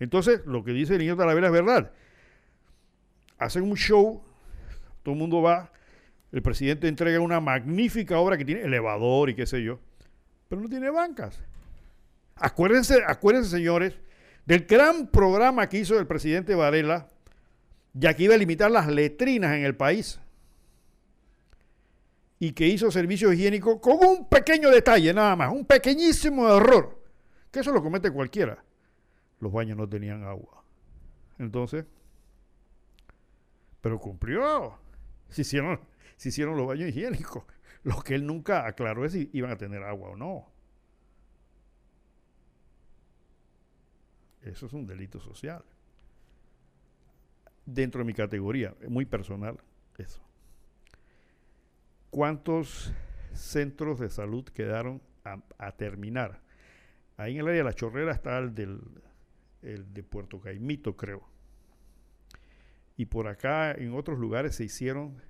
Entonces, lo que dice el niño Talavera es verdad. Hacen un show, todo el mundo va, el presidente entrega una magnífica obra que tiene elevador y qué sé yo, pero no tiene bancas. Acuérdense, acuérdense, señores, del gran programa que hizo el presidente Varela, ya que iba a limitar las letrinas en el país y que hizo servicios higiénicos con un pequeño detalle nada más, un pequeñísimo error, que eso lo comete cualquiera. Los baños no tenían agua. Entonces, pero cumplió. Hicieron, se hicieron los baños higiénicos. Lo que él nunca aclaró es si iban a tener agua o no. Eso es un delito social. Dentro de mi categoría, muy personal, eso. ¿Cuántos centros de salud quedaron a, terminar? Ahí en el área de la chorrera está el, del, el de Puerto Caimito, creo. Y por acá, en otros lugares, se hicieron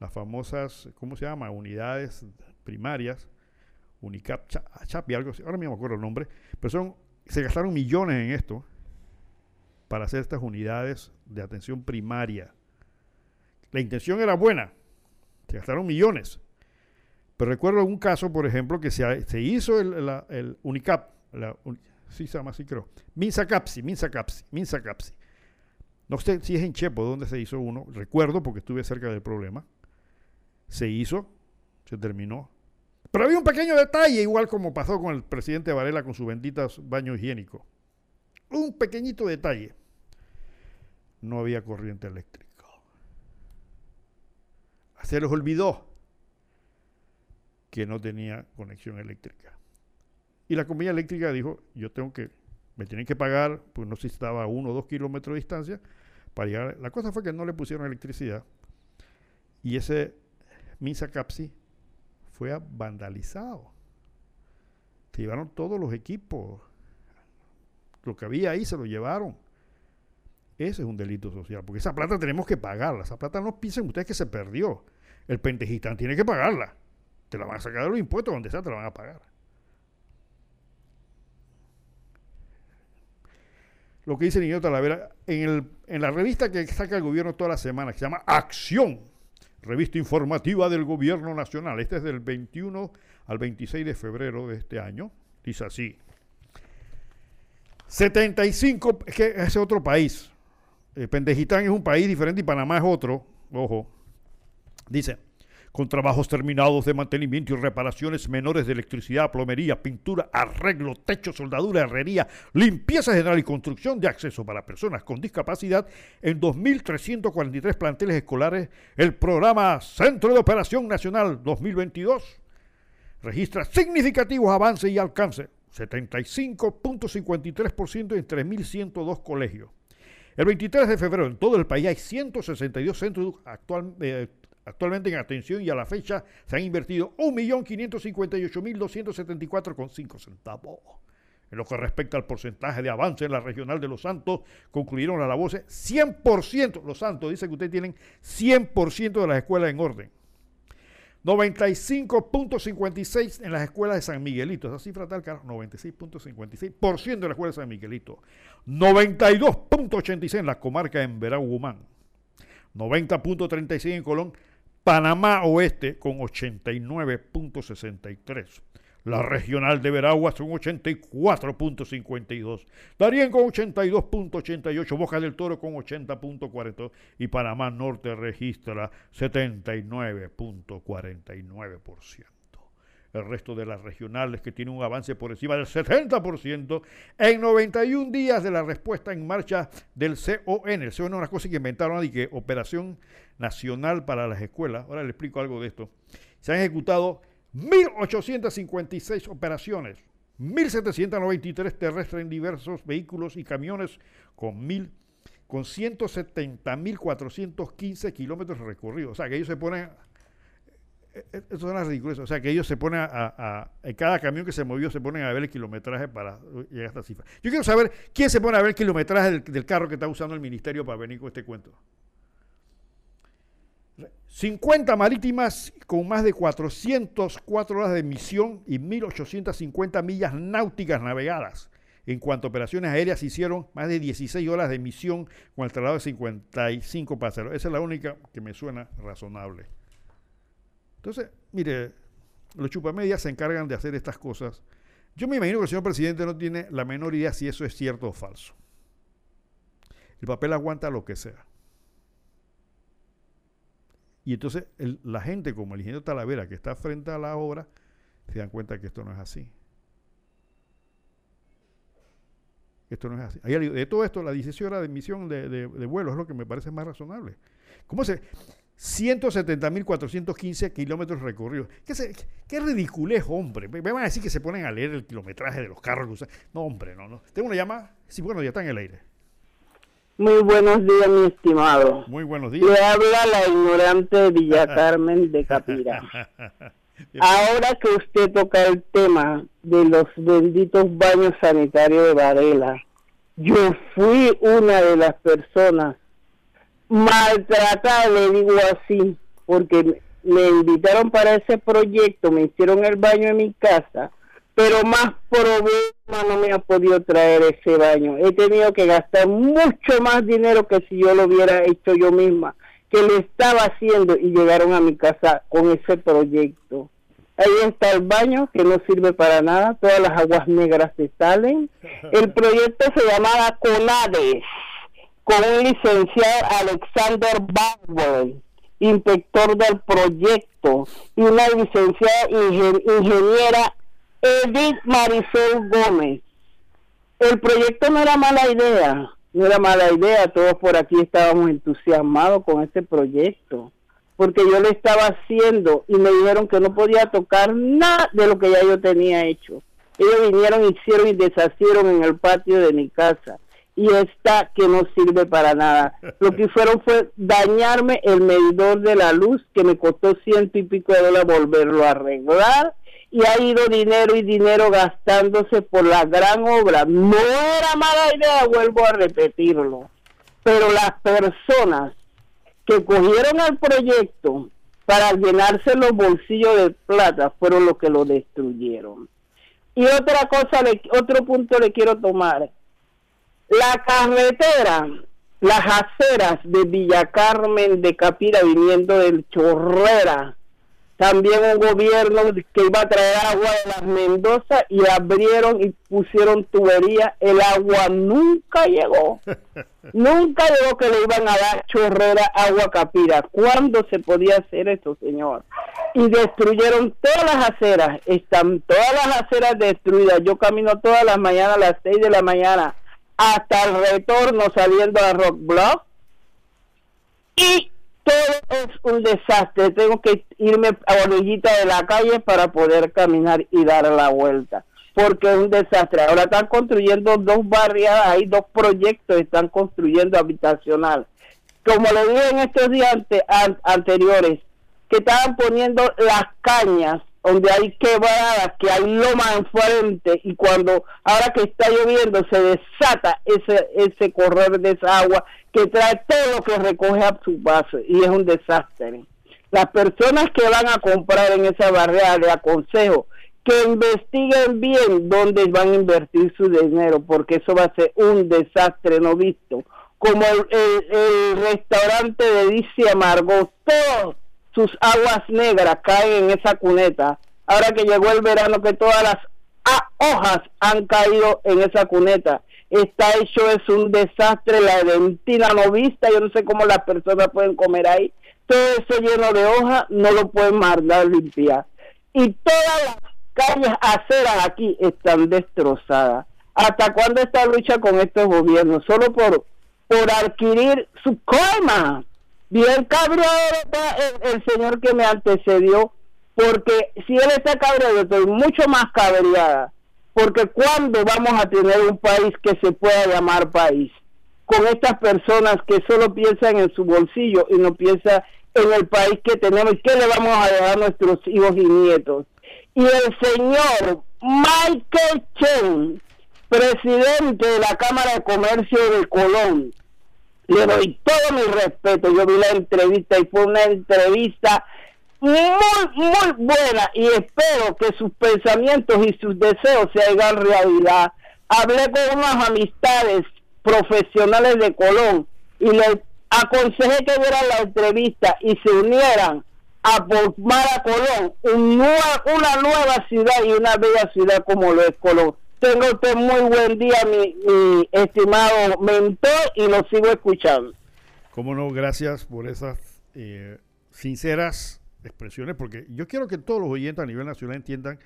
las famosas, ¿cómo se llama? Unidades primarias, Unicap, Cha- Chapi, algo así, ahora mismo me acuerdo el nombre, pero son, se gastaron millones en esto para hacer estas unidades de atención primaria. La intención era buena, se gastaron millones. Pero recuerdo un caso, por ejemplo, que se, se hizo el, Unicap, la, un- sí se llama así creo, Minsa Capsi, Minsa Capsi, Minsa Capsi. No sé si es en Chepo donde se hizo uno, recuerdo porque estuve cerca del problema. Se hizo, se terminó. Pero había un pequeño detalle, igual como pasó con el presidente Varela con su bendita baño higiénico. Un pequeñito detalle. No había corriente eléctrica. Se les olvidó que no tenía conexión eléctrica. Y la compañía eléctrica dijo, yo tengo que, me tienen que pagar, pues no sé si estaba a uno o dos kilómetros de distancia, para llegar. La cosa fue que no le pusieron electricidad. Y ese Misa Capsi fue vandalizado. Se llevaron todos los equipos. Lo que había ahí se lo llevaron. Ese es un delito social, porque esa plata tenemos que pagarla. Esa plata no piensen ustedes que se perdió. El pentejistán tiene que pagarla. Te la van a sacar de los impuestos, donde sea te la van a pagar. Lo que dice niño Talavera, en, el, en la revista que saca el gobierno toda la semana, que se llama Acción, revista informativa del gobierno nacional. Este es del 21 al 26 de febrero de este año. Dice así. 75, es que es otro país. Eh, Pendejitán es un país diferente y Panamá es otro. Ojo. Dice, con trabajos terminados de mantenimiento y reparaciones menores de electricidad, plomería, pintura, arreglo, techo, soldadura, herrería, limpieza general y construcción de acceso para personas con discapacidad en 2.343 planteles escolares, el programa Centro de Operación Nacional 2022 registra significativos avances y alcances, 75.53% en 3.102 colegios. El 23 de febrero en todo el país hay 162 centros actual, eh, actualmente en atención y a la fecha se han invertido 1.558.274,5 centavos En lo que respecta al porcentaje de avance en la regional de Los Santos, concluyeron las voces 100%, Los Santos, dice que ustedes tienen 100% de las escuelas en orden. 95.56 en las escuelas de San Miguelito. Esa cifra tal, carajo, 96.56% de las escuelas de San Miguelito. 92.86 en la comarca en Veragumán. 90.36 en Colón. Panamá Oeste con 89.63. La regional de Veragua son 84.52. Darien con 82.88. Boca del Toro con 80.42. Y Panamá Norte registra 79.49%. El resto de las regionales que tienen un avance por encima del 70% en 91 días de la respuesta en marcha del CON. El CON es una cosa que inventaron y que Operación Nacional para las Escuelas. Ahora le explico algo de esto. Se han ejecutado 1.856 operaciones, 1.793 terrestres en diversos vehículos y camiones con, mil, con 170.415 kilómetros recorridos. O sea, que ellos se ponen... Eh, eh, eso es una ridiculez. O sea, que ellos se ponen a, cada camión que se movió se ponen a ver el kilometraje para llegar a esta cifra. Yo quiero saber quién se pone a ver el kilometraje del, del carro que está usando el ministerio para venir con este cuento. 50 marítimas con más de 404 horas de misión y 1.850 millas náuticas navegadas. En cuanto a operaciones aéreas, hicieron más de 16 horas de misión con el traslado de 55 pasajeros. Esa es la única que me suena razonable. Entonces, mire, los chupamedias se encargan de hacer estas cosas. Yo me imagino que el señor presidente no tiene la menor idea si eso es cierto o falso. El papel aguanta lo que sea. Y entonces la gente como el ingeniero Talavera que está frente a la obra se dan cuenta que esto no es así. Esto no es así. de todo esto, la 16 horas de emisión de, vuelo es lo que me parece más razonable. ¿Cómo se...? 170.415 kilómetros recorridos. ¿Qué, se, qué ridiculez, hombre. Me van a decir que se ponen a leer el kilometraje de los carros que usan. No, hombre, no, no. Tengo una llamada. Sí, bueno, ya está en el aire. Muy buenos días, mi estimado. Muy buenos días. Le habla la ignorante Villa Carmen de Capira. Ahora que usted toca el tema de los benditos baños sanitarios de Varela, yo fui una de las personas maltratadas, le digo así, porque me invitaron para ese proyecto, me hicieron el baño en mi casa pero más problema no me ha podido traer ese baño. He tenido que gastar mucho más dinero que si yo lo hubiera hecho yo misma, que lo estaba haciendo y llegaron a mi casa con ese proyecto. Ahí está el baño que no sirve para nada, todas las aguas negras se salen. El proyecto se llamaba CONADES, con un licenciado Alexander Barbour, inspector del proyecto, y una licenciada ingeniera Edith Marisol Gómez. El proyecto no era mala idea, no era mala idea, todos por aquí estábamos entusiasmados con este proyecto, porque yo lo estaba haciendo y me dijeron que no podía tocar nada de lo que ya yo tenía hecho. Ellos vinieron, hicieron y deshacieron en el patio de mi casa y esta que no sirve para nada. Lo que hicieron fue dañarme el medidor de la luz que me costó ciento y pico de dólares volverlo a arreglar y ha ido dinero y dinero gastándose por la gran obra. No era mala idea, vuelvo a repetirlo, pero las personas que cogieron el proyecto para llenarse los bolsillos de plata fueron los que lo destruyeron. Y otra cosa, otro punto le quiero tomar. La carretera, las aceras de Villa Carmen de Capira viniendo del Chorrera también un gobierno que iba a traer agua de las Mendoza y abrieron y pusieron tubería. El agua nunca llegó. nunca llegó que le iban a dar chorrera agua capira. ¿Cuándo se podía hacer eso, señor? Y destruyeron todas las aceras. Están todas las aceras destruidas. Yo camino todas las mañanas a las 6 de la mañana hasta el retorno saliendo a Rock Block. Y todo es un desastre. Tengo que irme a orillita de la calle para poder caminar y dar la vuelta. Porque es un desastre. Ahora están construyendo dos barriadas, hay dos proyectos, están construyendo habitacional. Como le dije en estos días anteriores, que estaban poniendo las cañas donde hay quebradas, que hay loma enfrente y cuando ahora que está lloviendo se desata ese ese correr de esa agua que trae todo lo que recoge a su paso y es un desastre. Las personas que van a comprar en esa barrera le aconsejo que investiguen bien dónde van a invertir su dinero porque eso va a ser un desastre no visto. Como el, restaurante de Dice Amargo, todos sus aguas negras caen en esa cuneta. Ahora que llegó el verano, que todas las hojas han caído en esa cuneta. Está hecho, es un desastre, la dentina no vista, yo no sé cómo las personas pueden comer ahí. Todo eso lleno de hojas, no lo pueden mandar limpiar. Y todas las calles aceras aquí están destrozadas. ¿Hasta cuándo esta lucha con estos gobiernos? Solo por, por adquirir su coma Bien cabreado está el, señor que me antecedió, porque si él está cabreado, estoy mucho más cabreada, porque cuando vamos a tener un país que se pueda llamar país, con estas personas que solo piensan en su bolsillo y no piensan en el país que tenemos y qué le vamos a dejar a nuestros hijos y nietos. Y el señor Michael Chen, presidente de la Cámara de Comercio de Colón, le doy todo mi respeto. Yo vi la entrevista y fue una entrevista muy, muy buena y espero que sus pensamientos y sus deseos se hagan realidad. Hablé con unas amistades profesionales de Colón y les aconsejé que vieran la entrevista y se unieran a formar a Colón una nueva ciudad y una bella ciudad como lo es Colón. Tenga usted muy buen día, mi, estimado mentor, y lo sigo escuchando. Cómo no, gracias por esas eh, sinceras expresiones, porque yo quiero que todos los oyentes a nivel nacional entiendan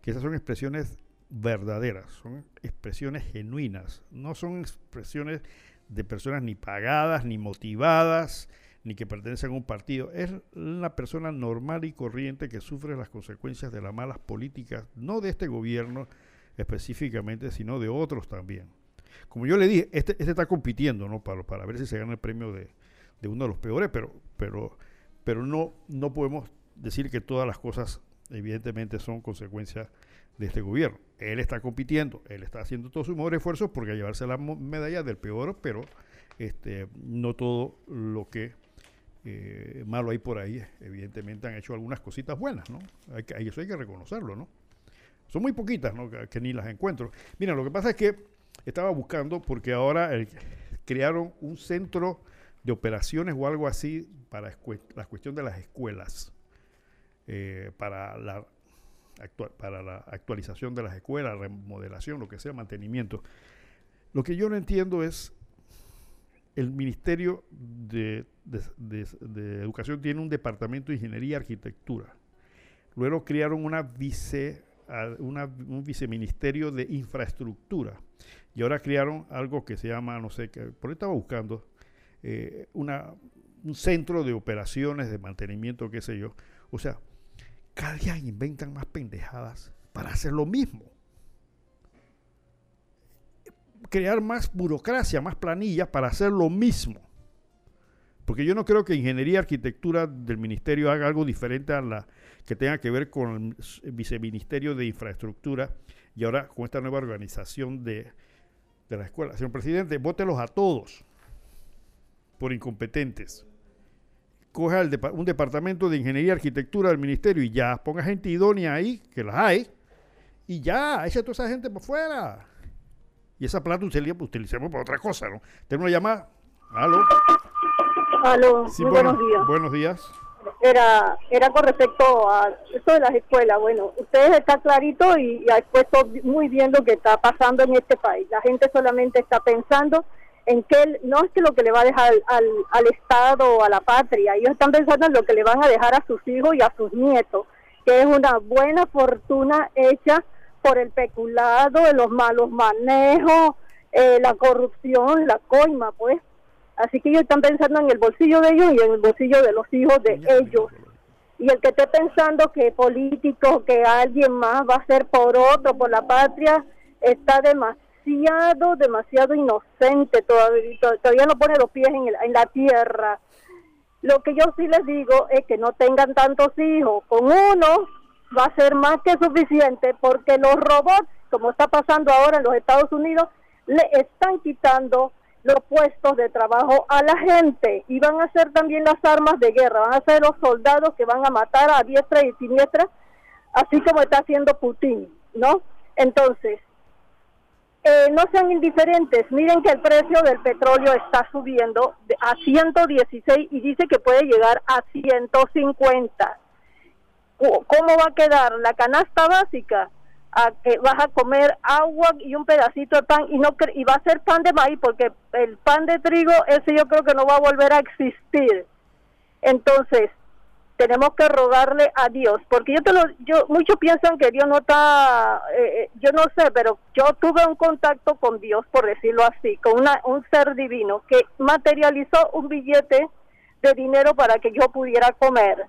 que esas son expresiones verdaderas, son expresiones genuinas, no son expresiones de personas ni pagadas, ni motivadas, ni que pertenecen a un partido. Es la persona normal y corriente que sufre las consecuencias de las malas políticas, no de este gobierno, específicamente, sino de otros también. Como yo le dije, este, este está compitiendo ¿no? para, para ver si se gana el premio de, uno de los peores, pero, pero, pero no, no podemos decir que todas las cosas evidentemente son consecuencia de este gobierno. Él está compitiendo, él está haciendo todo su mejor esfuerzo porque llevarse la medalla del peor, pero este, no todo lo que eh, malo hay por ahí, evidentemente han hecho algunas cositas buenas, ¿no? Hay que, eso hay que reconocerlo, ¿no? Son muy poquitas, ¿no? Que, ni las encuentro. Mira, lo que pasa es que estaba buscando, porque ahora crearon un centro de operaciones o algo así para la cuestión de las escuelas, eh, para, la para la actualización de las escuelas, remodelación, lo que sea, mantenimiento. Lo que yo no entiendo es, el Ministerio de, Educación tiene un departamento de Ingeniería y Arquitectura. Luego crearon una vice un viceministerio de infraestructura. Y ahora crearon algo que se llama, no sé, que por ahí estaba buscando, eh, una, un centro de operaciones, de mantenimiento, qué sé yo. O sea, cada día inventan más pendejadas para hacer lo mismo. Crear más burocracia, más planillas para hacer lo mismo. Porque yo no creo que ingeniería arquitectura del ministerio haga algo diferente a la que tenga que ver con el viceministerio de infraestructura y ahora con esta nueva organización de, la escuela. Señor presidente, vótelos a todos por incompetentes. Coja un departamento de ingeniería y arquitectura del ministerio y ya ponga gente idónea ahí, que las hay, y ya, echa toda esa gente por fuera. Y esa plata utilicemos para otra cosa, ¿no? Tengo una llamada. ¿Aló? Aló, muy buenos días. Buenos días. Era, era con respecto a esto de las escuelas. Bueno, ustedes está clarito y, y ha expuesto muy bien lo que está pasando en este país. La gente solamente está pensando en que no es que lo que le va a dejar al, al, Estado o a la patria, ellos están pensando en lo que le van a dejar a sus hijos y a sus nietos, que es una buena fortuna hecha por el peculado, de los malos manejos, eh, la corrupción, la coima, pues. Así que ellos están pensando en el bolsillo de ellos y en el bolsillo de los hijos de ellos. Y el que esté pensando que político, que alguien más va a ser por otro, por la patria, está demasiado, demasiado inocente todavía, todavía no pone los pies en, en la tierra. Lo que yo sí les digo es que no tengan tantos hijos, con uno va a ser más que suficiente porque los robots, como está pasando ahora en los Estados Unidos, le están quitando los puestos de trabajo a la gente y van a ser también las armas de guerra, van a ser los soldados que van a matar a diestra y siniestra, así como está haciendo Putin, ¿no? Entonces, eh, no sean indiferentes, miren que el precio del petróleo está subiendo a 116 y dice que puede llegar a 150. ¿Cómo va a quedar la canasta básica? A que vas a comer agua y un pedacito de pan y no y va a ser pan de maíz porque el pan de trigo ese yo creo que no va a volver a existir. Entonces, tenemos que rogarle a Dios, porque yo te lo, yo muchos piensan que Dios no está, eh, eh, yo no sé, pero yo tuve un contacto con Dios, por decirlo así, con una, un ser divino que materializó un billete de dinero para que yo pudiera comer.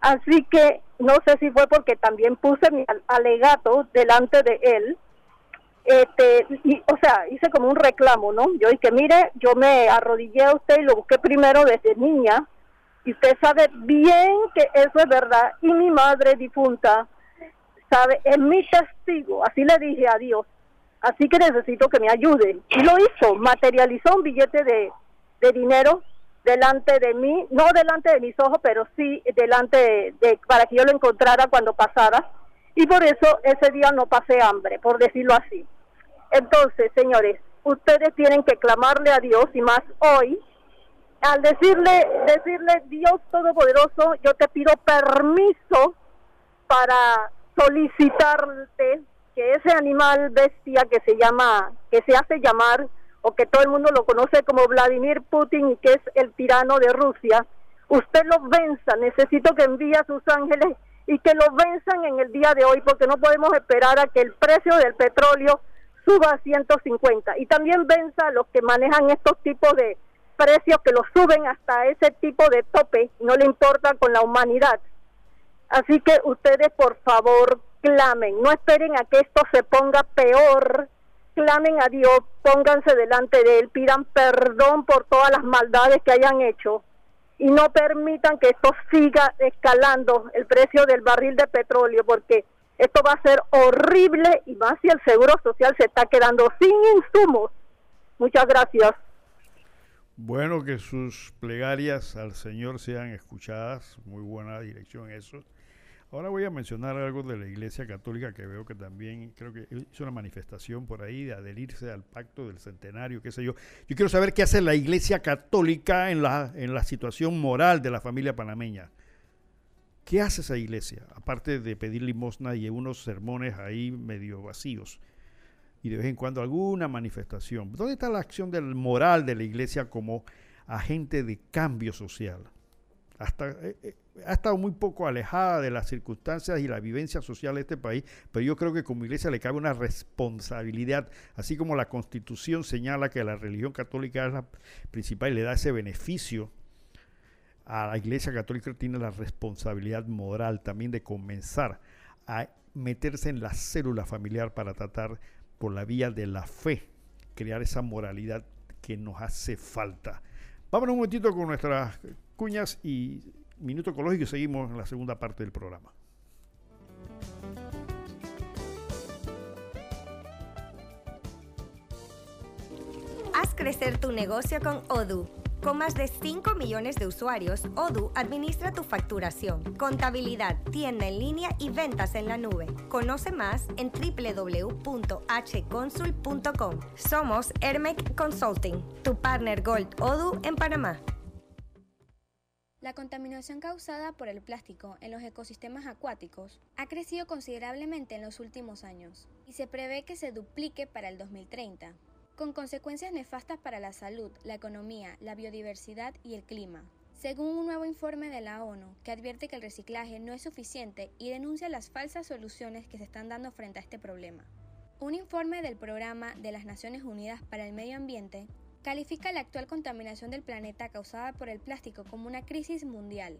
Así que no sé si fue porque también puse mi alegato delante de él, este, y, o sea, hice como un reclamo, ¿no? Yo dije, mire, yo me arrodillé a usted y lo busqué primero desde niña, y usted sabe bien que eso es verdad. Y mi madre difunta sabe, es mi testigo. Así le dije a Dios. Así que necesito que me ayude. Y lo hizo. Materializó un billete de, de dinero delante de mí, no delante de mis ojos, pero sí delante de, para que yo lo encontrara cuando pasara. Y por eso ese día no pasé hambre, por decirlo así. Entonces, señores, ustedes tienen que clamarle a Dios y más hoy al decirle, decirle Dios Todopoderoso, yo te pido permiso para solicitarte que ese animal bestia que se llama, que se hace llamar, o que todo el mundo lo conoce como Vladimir Putin y que es el tirano de Rusia, usted lo venza, necesito que envíe a sus ángeles y que lo venzan en el día de hoy, porque no podemos esperar a que el precio del petróleo suba a 150. Y también venza a los que manejan estos tipos de, precios que lo suben hasta ese tipo de tope, no le importa con la humanidad. Así que ustedes por favor clamen, no esperen a que esto se ponga peor, clamen a Dios, pónganse delante de Él, pidan perdón por todas las maldades que hayan hecho y no permitan que esto siga escalando el precio del barril de petróleo, porque esto va a ser horrible y más si el Seguro Social se está quedando sin insumos. Muchas gracias. Bueno, que sus plegarias al Señor sean escuchadas. Muy buena dirección eso. Ahora voy a mencionar algo de la Iglesia Católica que veo que también creo que hizo una manifestación por ahí de adherirse al pacto del centenario, qué sé yo. Yo quiero saber qué hace la Iglesia Católica en la, en la situación moral de la familia panameña. ¿Qué hace esa iglesia? Aparte de pedir limosna y unos sermones ahí medio vacíos y de vez en cuando alguna manifestación. ¿Dónde está la acción del moral de la iglesia como agente de cambio social? Eh, eh, ha estado muy poco alejada de las circunstancias y la vivencia social de este país, pero yo creo que como iglesia le cabe una responsabilidad, así como la constitución señala que la religión católica es la principal y le da ese beneficio a la iglesia católica tiene la responsabilidad moral también de comenzar a meterse en la célula familiar para tratar por la vía de la fe, crear esa moralidad que nos hace falta. Vámonos un momentito con nuestras cuñas y Minuto Ecológico y seguimos en la segunda parte del programa. Haz crecer tu negocio con Odoo con más de 5 millones de usuarios, Odoo administra tu facturación, contabilidad, tienda en línea y ventas en la nube. Conoce más en www.hconsul.com. Somos Hermec Consulting, tu partner Gold Odoo en Panamá. La contaminación causada por el plástico en los ecosistemas acuáticos ha crecido considerablemente en los últimos años y se prevé que se duplique para el 2030 con consecuencias nefastas para la salud, la economía, la biodiversidad y el clima. Según un nuevo informe de la ONU, que advierte que el reciclaje no es suficiente y denuncia las falsas soluciones que se están dando frente a este problema. Un informe del Programa de las Naciones Unidas para el Medio Ambiente califica la actual contaminación del planeta causada por el plástico como una crisis mundial,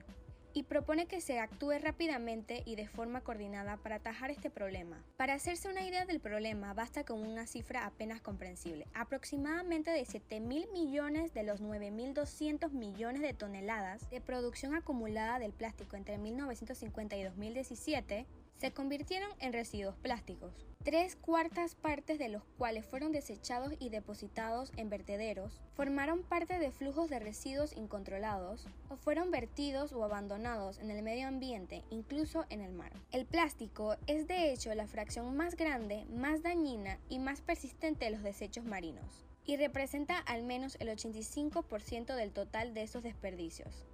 y propone que se actúe rápidamente y de forma coordinada para atajar este problema. Para hacerse una idea del problema, basta con una cifra apenas comprensible. Aproximadamente de 7 mil millones de los 9.200 millones de toneladas de producción acumulada del plástico entre 1950 y 2017 se convirtieron en residuos plásticos. Tres cuartas partes de los cuales fueron desechados y depositados en vertederos formaron parte de flujos de residuos incontrolados o fueron vertidos o abandonados en el medio ambiente, incluso en el mar. El plástico es de hecho la fracción más grande, más dañina y más persistente de los desechos marinos y representa al menos el 85% del total de esos desperdicios.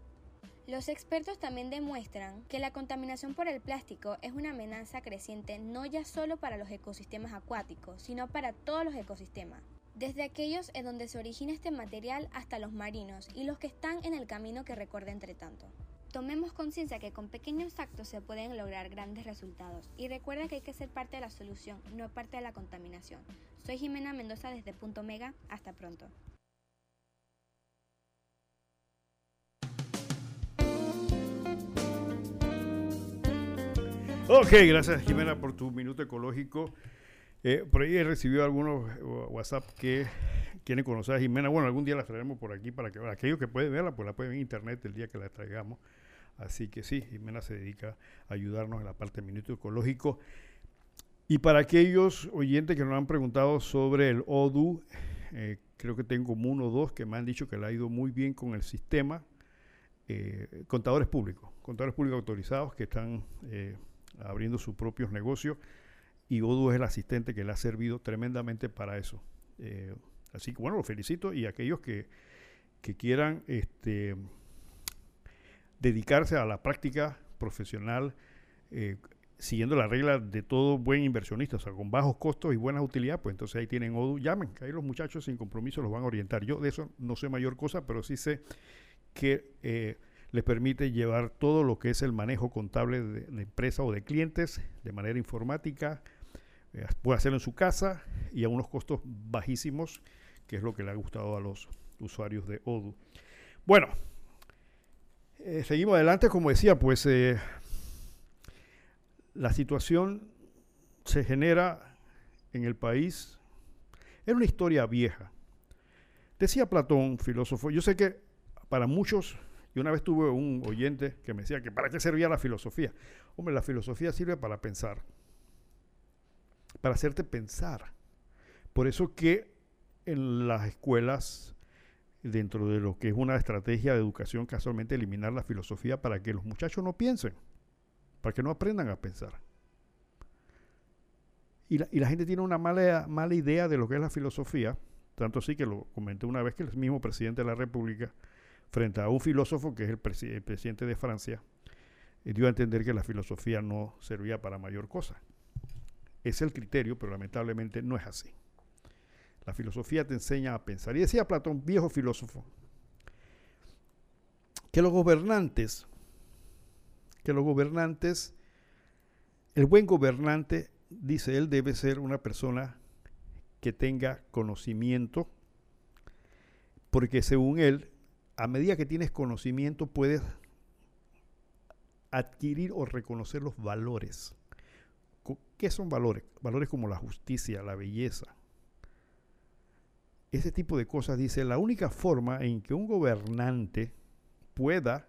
Los expertos también demuestran que la contaminación por el plástico es una amenaza creciente no ya solo para los ecosistemas acuáticos, sino para todos los ecosistemas, desde aquellos en donde se origina este material hasta los marinos y los que están en el camino que recorre entre tanto. Tomemos conciencia que con pequeños actos se pueden lograr grandes resultados y recuerda que hay que ser parte de la solución, no parte de la contaminación. Soy Jimena Mendoza desde Punto Mega, hasta pronto. Ok, gracias Jimena por tu minuto ecológico. Eh, por ahí he recibido algunos eh, WhatsApp que quieren conocer a Jimena. Bueno, algún día la traeremos por aquí para que aquellos que pueden verla, pues la pueden ver en internet el día que la traigamos. Así que sí, Jimena se dedica a ayudarnos en la parte de minuto ecológico. Y para aquellos oyentes que nos han preguntado sobre el ODU, eh, creo que tengo como uno o dos que me han dicho que le ha ido muy bien con el sistema. contadores públicos, contadores públicos autorizados que están abriendo sus propios negocios y Odu es el asistente que le ha servido tremendamente para eso. Eh, así que bueno, lo felicito y aquellos que, quieran este, dedicarse a la práctica profesional eh, siguiendo la regla de todo buen inversionista, o sea, con bajos costos y buena utilidad, pues entonces ahí tienen Odu, llamen, que ahí los muchachos sin compromiso los van a orientar. Yo de eso no sé mayor cosa, pero sí sé que eh, les permite llevar todo lo que es el manejo contable de, empresa o de clientes de manera informática. Eh, puede hacerlo en su casa y a unos costos bajísimos, que es lo que le ha gustado a los usuarios de Odoo. Bueno, eh, seguimos adelante. Como decía, pues eh, la situación se genera en el país. Es una historia vieja. Decía Platón, filósofo, yo sé que para muchos y una vez tuve un oyente que me decía que para qué servía la filosofía. Hombre, la filosofía sirve para pensar, para hacerte pensar. Por eso que en las escuelas, dentro de lo que es una estrategia de educación, casualmente eliminar la filosofía para que los muchachos no piensen, para que no aprendan a pensar. Y la, gente tiene una mala, mala idea de lo que es la filosofía, tanto así que lo comenté una vez que el mismo presidente de la República frente a un filósofo que es el, presidente de Francia, y dio a entender que la filosofía no servía para mayor cosa. Es el criterio, pero lamentablemente no es así. La filosofía te enseña a pensar. Y decía Platón, viejo filósofo, que los gobernantes, que los gobernantes, el buen gobernante, dice él, debe ser una persona que tenga conocimiento, porque según él, a medida que tienes conocimiento puedes adquirir o reconocer los valores. ¿Qué son valores? Valores como la justicia, la belleza. Ese tipo de cosas dice, la única forma en que un gobernante pueda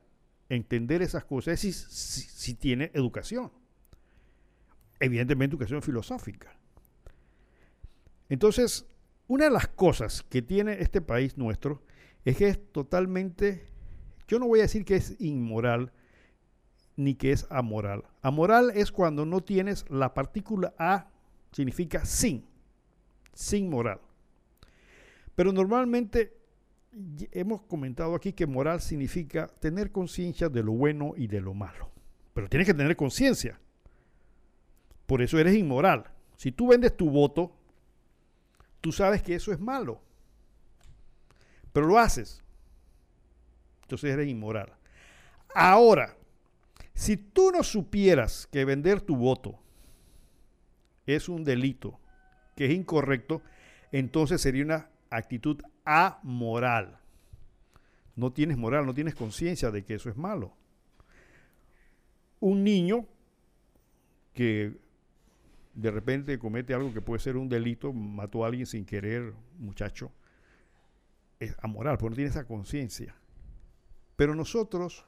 entender esas cosas es si, tiene educación. Evidentemente educación filosófica. Entonces, una de las cosas que tiene este país nuestro es que es totalmente, yo no voy a decir que es inmoral ni que es amoral. Amoral es cuando no tienes la partícula A, significa sin, sin moral. Pero normalmente hemos comentado aquí que moral significa tener conciencia de lo bueno y de lo malo. Pero tienes que tener conciencia. Por eso eres inmoral. Si tú vendes tu voto, tú sabes que eso es malo pero lo haces. Entonces eres inmoral. Ahora, si tú no supieras que vender tu voto es un delito, que es incorrecto, entonces sería una actitud amoral. No tienes moral, no tienes conciencia de que eso es malo. Un niño que de repente comete algo que puede ser un delito, mató a alguien sin querer, muchacho, es amoral, porque no tiene esa conciencia. Pero nosotros,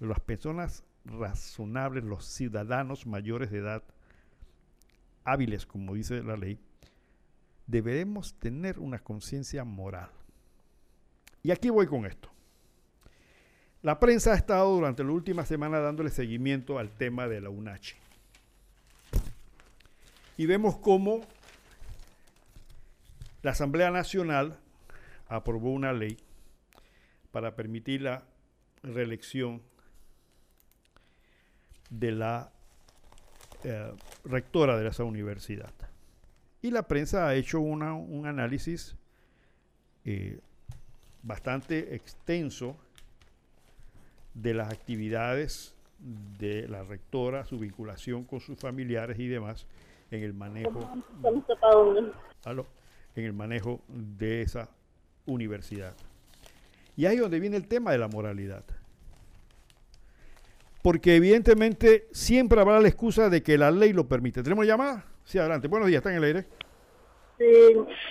las personas razonables los ciudadanos mayores de edad, hábiles, como dice la ley, deberemos tener una conciencia moral. Y aquí voy con esto. La prensa ha estado durante la última semana dándole seguimiento al tema de la UNACHI. Y vemos cómo la Asamblea Nacional aprobó una ley para permitir la reelección de la eh, rectora de esa universidad. Y la prensa ha hecho una, un análisis eh, bastante extenso de las actividades de la rectora, su vinculación con sus familiares y demás en el manejo, ¿aló? en el manejo de esa universidad. Y ahí es donde viene el tema de la moralidad. Porque evidentemente siempre habrá la excusa de que la ley lo permite. ¿Tenemos llamada? Sí, adelante. Buenos días, está en el aire. Sí,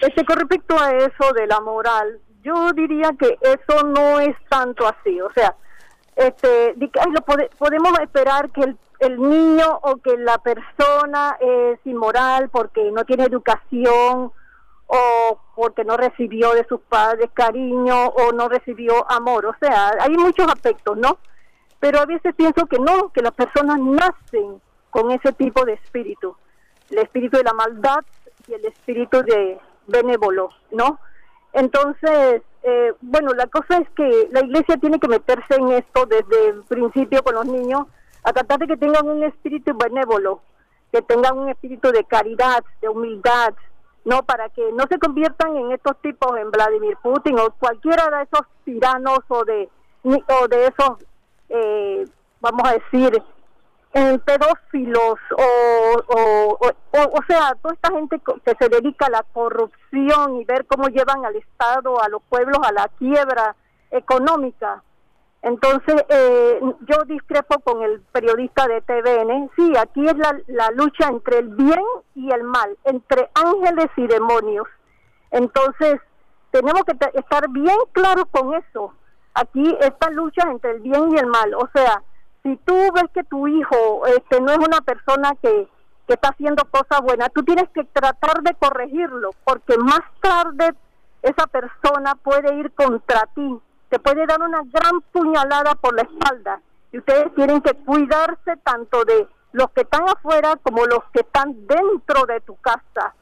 este, con respecto a eso de la moral, yo diría que eso no es tanto así. O sea, este, lo podemos esperar que el, el niño o que la persona es inmoral porque no tiene educación o porque no recibió de sus padres cariño o no recibió amor. O sea, hay muchos aspectos, ¿no? Pero a veces pienso que no, que las personas nacen con ese tipo de espíritu, el espíritu de la maldad y el espíritu de benévolo, ¿no? Entonces, eh, bueno, la cosa es que la iglesia tiene que meterse en esto desde el principio con los niños, a tratar de que tengan un espíritu benévolo, que tengan un espíritu de caridad, de humildad, no para que no se conviertan en estos tipos en Vladimir Putin o cualquiera de esos tiranos o de o de esos eh, vamos a decir en pedófilos o o, o, sea toda esta gente que se dedica a la corrupción y ver cómo llevan al estado a los pueblos a la quiebra económica entonces, eh, yo discrepo con el periodista de TVN. Sí, aquí es la, la, lucha entre el bien y el mal, entre ángeles y demonios. Entonces, tenemos que estar bien claros con eso. Aquí esta lucha entre el bien y el mal. O sea, si tú ves que tu hijo este, no es una persona que, que está haciendo cosas buenas, tú tienes que tratar de corregirlo, porque más tarde esa persona puede ir contra ti te puede dar una gran puñalada por la espalda. Y ustedes tienen que cuidarse tanto de los que están afuera como los que están dentro de tu casa,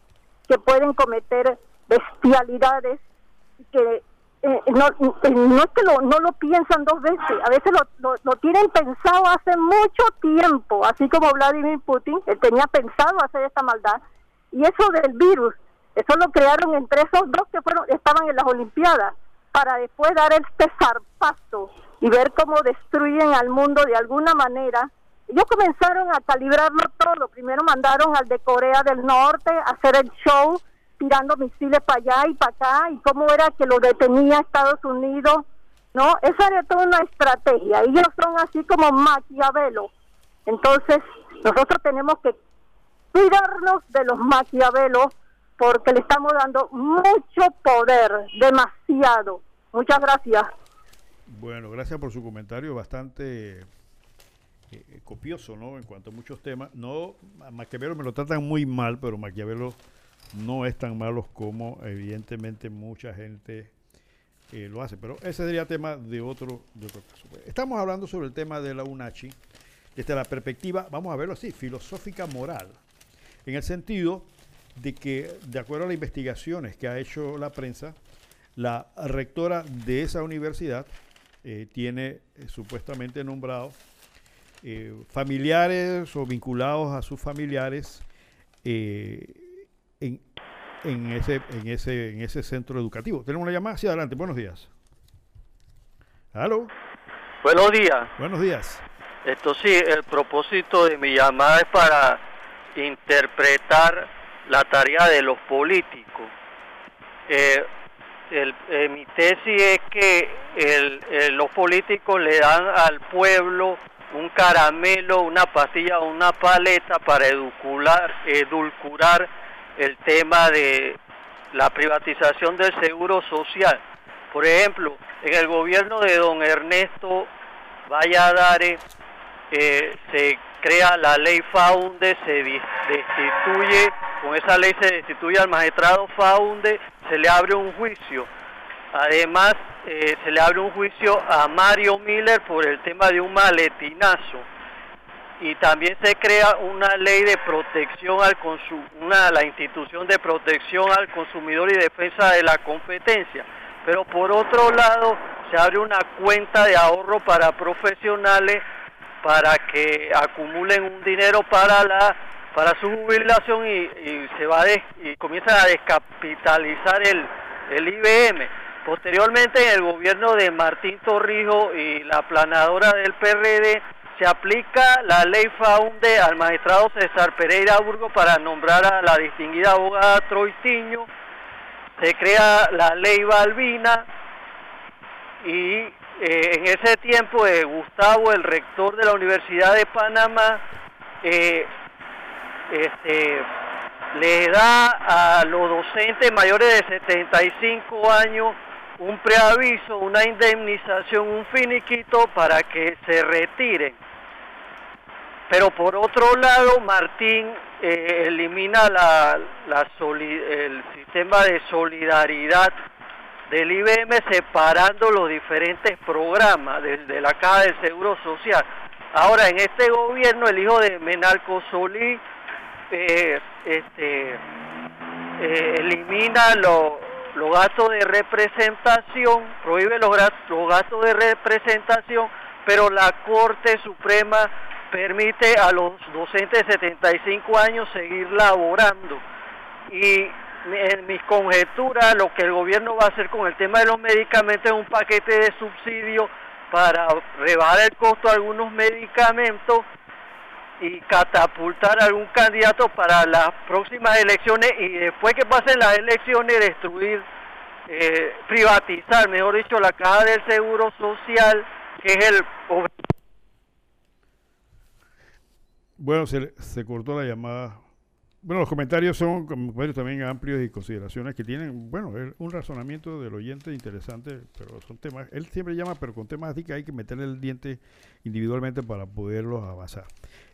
que pueden cometer bestialidades que eh, no, eh, no es que lo, no lo piensan dos veces, a veces lo, lo, tienen pensado hace mucho tiempo, así como Vladimir Putin él tenía pensado hacer esta maldad. Y eso del virus, eso lo crearon entre esos dos que fueron estaban en las Olimpiadas para después dar este zarpazo y ver cómo destruyen al mundo de alguna manera. Ellos comenzaron a calibrarlo todo. Primero mandaron al de Corea del Norte a hacer el show, tirando misiles para allá y para acá, y cómo era que lo detenía Estados Unidos. ¿No? Esa era toda una estrategia. Ellos son así como Maquiavelo. Entonces, nosotros tenemos que cuidarnos de los Maquiavelos porque le estamos dando mucho poder, demasiado. Muchas gracias. Bueno, gracias por su comentario bastante eh, copioso, ¿no? En cuanto a muchos temas. No, Maquiavelo me lo tratan muy mal, pero Maquiavelo no es tan malo como evidentemente mucha gente eh, lo hace. Pero ese sería tema de otro, de otro caso. Estamos hablando sobre el tema de la UNACHI desde la perspectiva, vamos a verlo así, filosófica moral. En el sentido de que, de acuerdo a las investigaciones que ha hecho la prensa, la rectora de esa universidad eh, tiene eh, supuestamente nombrado eh, familiares o vinculados a sus familiares en, en, ese, en, ese, en ese centro educativo. Tenemos una llamada hacia adelante. Buenos días. ¿Aló? Buenos días. Buenos días. Esto sí, el propósito de mi llamada es para interpretar la tarea de los políticos. Eh, eh, mi tesis es que los políticos le dan al pueblo un caramelo, una pastilla una paleta para edulcurar, edulcurar el tema de la privatización del seguro social. Por ejemplo, en el gobierno de don Ernesto Valladares eh, se crea la ley FAUNDE, se destituye, con esa ley se destituye al magistrado FAUNDE, se le abre un juicio. Además, eh, se le abre un juicio a Mario Miller por el tema de un maletinazo. Y también se crea una ley de protección al una la institución de protección al consumidor y defensa de la competencia. Pero por otro lado, se abre una cuenta de ahorro para profesionales para que acumulen un dinero para la para su jubilación y, se va y comienzan a descapitalizar el, el IBM. Posteriormente, en el gobierno de Martín Torrijos y la planadora del PRD, se aplica la ley FAUNDE al magistrado César Pereira Burgo para nombrar a la distinguida abogada Troitiño. Se crea la ley Balbina y eh, en ese tiempo eh, Gustavo, el rector de la Universidad de Panamá, eh, este, le da a los docentes mayores de 75 años un preaviso, una indemnización, un finiquito para que se retiren. Pero por otro lado, Martín eh, elimina la, el sistema de solidaridad del IBM separando los diferentes programas de, la Caja del Seguro Social. Ahora, en este gobierno, el hijo de Menalco Solí eh, este, eh, elimina los los gastos de representación, prohíbe los, gastos de representación, pero la Corte Suprema permite a los docentes de 75 años seguir laborando. Y en mis conjeturas, lo que el gobierno va a hacer con el tema de los medicamentos es un paquete de subsidio para rebajar el costo de algunos medicamentos y catapultar a algún candidato para las próximas elecciones y después que pasen las elecciones destruir, eh, privatizar, mejor dicho, la caja del seguro social, que es el... Bueno, se, se cortó la llamada bueno, los comentarios son comentarios también amplios y consideraciones que tienen, bueno, un razonamiento del oyente interesante, pero son temas, él siempre llama, pero con temas así que hay que meterle el diente individualmente para poderlos avanzar.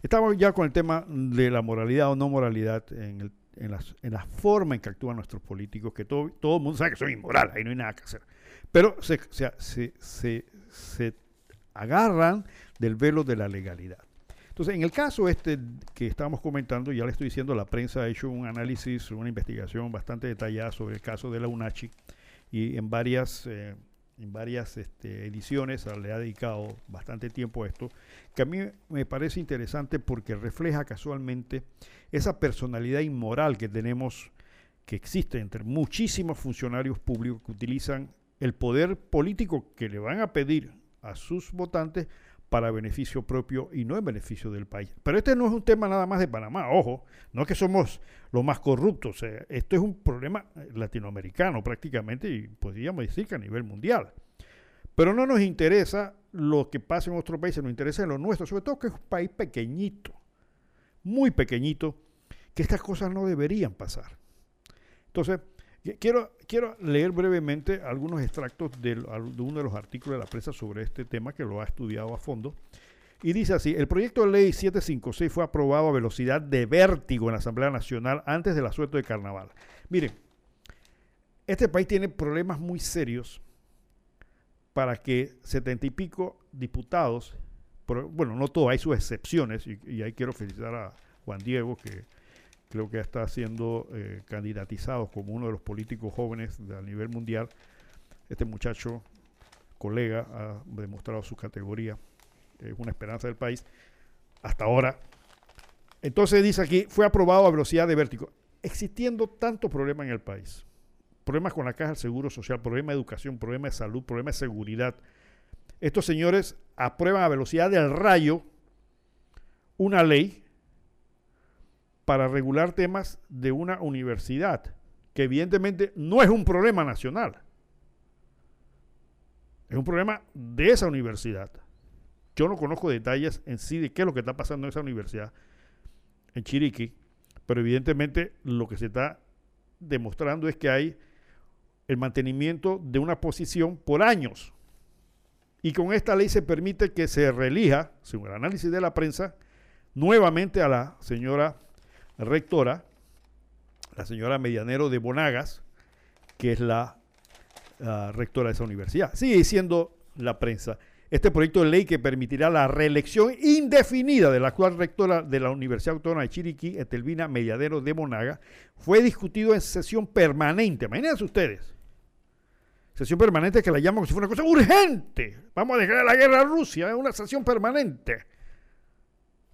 Estamos ya con el tema de la moralidad o no moralidad en, el, en, las, en la forma en que actúan nuestros políticos, que todo, todo el mundo sabe que son inmorales, ahí no hay nada que hacer. Pero se, se, se, se agarran del velo de la legalidad. Entonces, en el caso este que estamos comentando, ya le estoy diciendo, la prensa ha hecho un análisis, una investigación bastante detallada sobre el caso de la UNACHI y en varias, eh, en varias este, ediciones le ha dedicado bastante tiempo a esto, que a mí me parece interesante porque refleja casualmente esa personalidad inmoral que tenemos, que existe entre muchísimos funcionarios públicos que utilizan el poder político que le van a pedir a sus votantes para beneficio propio y no en beneficio del país. Pero este no es un tema nada más de Panamá, ojo, no es que somos los más corruptos, esto es un problema latinoamericano prácticamente y podríamos decir que a nivel mundial. Pero no nos interesa lo que pasa en otros países, nos interesa en lo nuestro, sobre todo que es un país pequeñito, muy pequeñito, que estas cosas no deberían pasar. Entonces, Quiero, quiero leer brevemente algunos extractos de, uno de los artículos de la prensa sobre este tema que lo ha estudiado a fondo. Y dice así, el proyecto de ley 756 fue aprobado a velocidad de vértigo en la Asamblea Nacional antes del asueto de carnaval. Miren, este país tiene problemas muy serios para que setenta y pico diputados, bueno, no todos, hay sus excepciones, y ahí quiero felicitar a Juan Diego, que creo que está siendo eh, candidatizado como uno de los políticos jóvenes a nivel mundial. Este muchacho, colega, ha demostrado su categoría, es una esperanza del país, hasta ahora. Entonces dice aquí, fue aprobado a velocidad de vértigo, existiendo tantos problemas en el país. Problemas con la caja del Seguro Social, problemas de educación, problemas de salud, problemas de seguridad. Estos señores aprueban a velocidad del rayo una ley para regular temas de una universidad, que evidentemente no es un problema nacional, es un problema de esa universidad. Yo no conozco detalles en sí de qué es lo que está pasando en esa universidad, en Chiriquí, pero evidentemente lo que se está demostrando es que hay el mantenimiento de una posición por años. Y con esta ley se permite que se reelija, según el análisis de la prensa, nuevamente a la señora rectora, la señora Medianero de Bonagas, que es la uh, rectora de esa universidad. Sigue siendo la prensa. Este proyecto de ley que permitirá la reelección indefinida de la actual rectora de la Universidad Autónoma de Chiriquí, Etelvina Mediadero de Monaga, fue discutido en sesión permanente. Imagínense ustedes. Sesión permanente que la llaman como si fuera una cosa urgente. Vamos a declarar la guerra a Rusia, es una sesión permanente.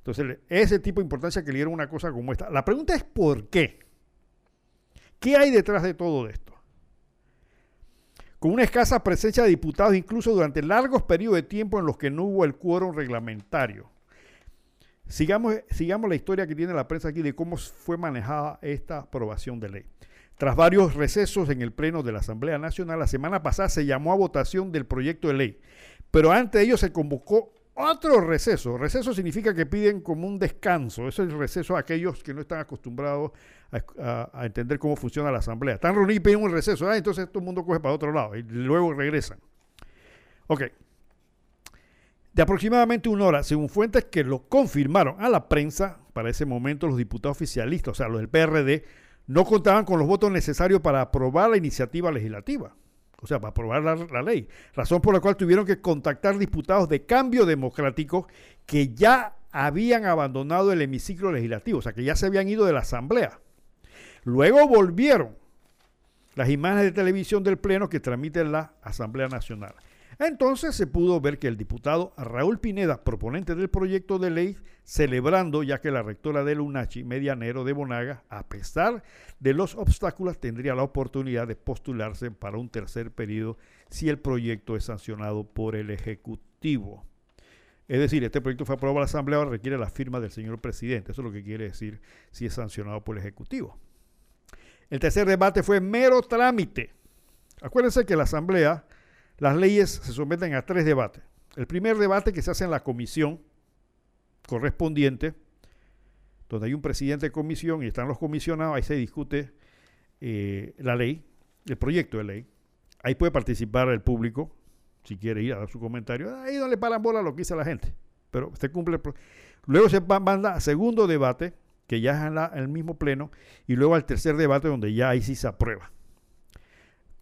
Entonces, ese tipo de importancia que le dieron una cosa como esta. La pregunta es ¿por qué? ¿Qué hay detrás de todo esto? con una escasa presencia de diputados incluso durante largos periodos de tiempo en los que no hubo el quórum reglamentario. Sigamos, sigamos la historia que tiene la prensa aquí de cómo fue manejada esta aprobación de ley. Tras varios recesos en el Pleno de la Asamblea Nacional, la semana pasada se llamó a votación del proyecto de ley, pero antes de ello se convocó otro receso. Receso significa que piden como un descanso. Eso es el receso a aquellos que no están acostumbrados a, entender cómo funciona la asamblea. Están reunidos y piden un receso. Ah, entonces todo el mundo coge para otro lado y luego regresan. Ok. De aproximadamente una hora, según fuentes que lo confirmaron a la prensa, para ese momento los diputados oficialistas, o sea, los del PRD, no contaban con los votos necesarios para aprobar la iniciativa legislativa o sea, para aprobar la, ley. Razón por la cual tuvieron que contactar diputados de cambio democrático que ya habían abandonado el hemiciclo legislativo, o sea, que ya se habían ido de la Asamblea. Luego volvieron las imágenes de televisión del Pleno que transmite la Asamblea Nacional. Entonces se pudo ver que el diputado Raúl Pineda, proponente del proyecto de ley, celebrando ya que la rectora del UNACHI, Medianero de Bonaga, a pesar de los obstáculos, tendría la oportunidad de postularse para un tercer periodo si el proyecto es sancionado por el Ejecutivo. Es decir, este proyecto fue aprobado a la Asamblea, ahora requiere la firma del señor presidente. Eso es lo que quiere decir si es sancionado por el Ejecutivo. El tercer debate fue mero trámite. Acuérdense que la Asamblea las leyes se someten a tres debates. El primer debate que se hace en la comisión correspondiente, donde hay un presidente de comisión y están los comisionados, ahí se discute eh, la ley, el proyecto de ley. Ahí puede participar el público, si quiere ir a dar su comentario. Ahí no le paran bola lo que dice la gente. Pero se cumple. El luego se manda al segundo debate, que ya es en el mismo pleno, y luego al tercer debate, donde ya ahí sí se aprueba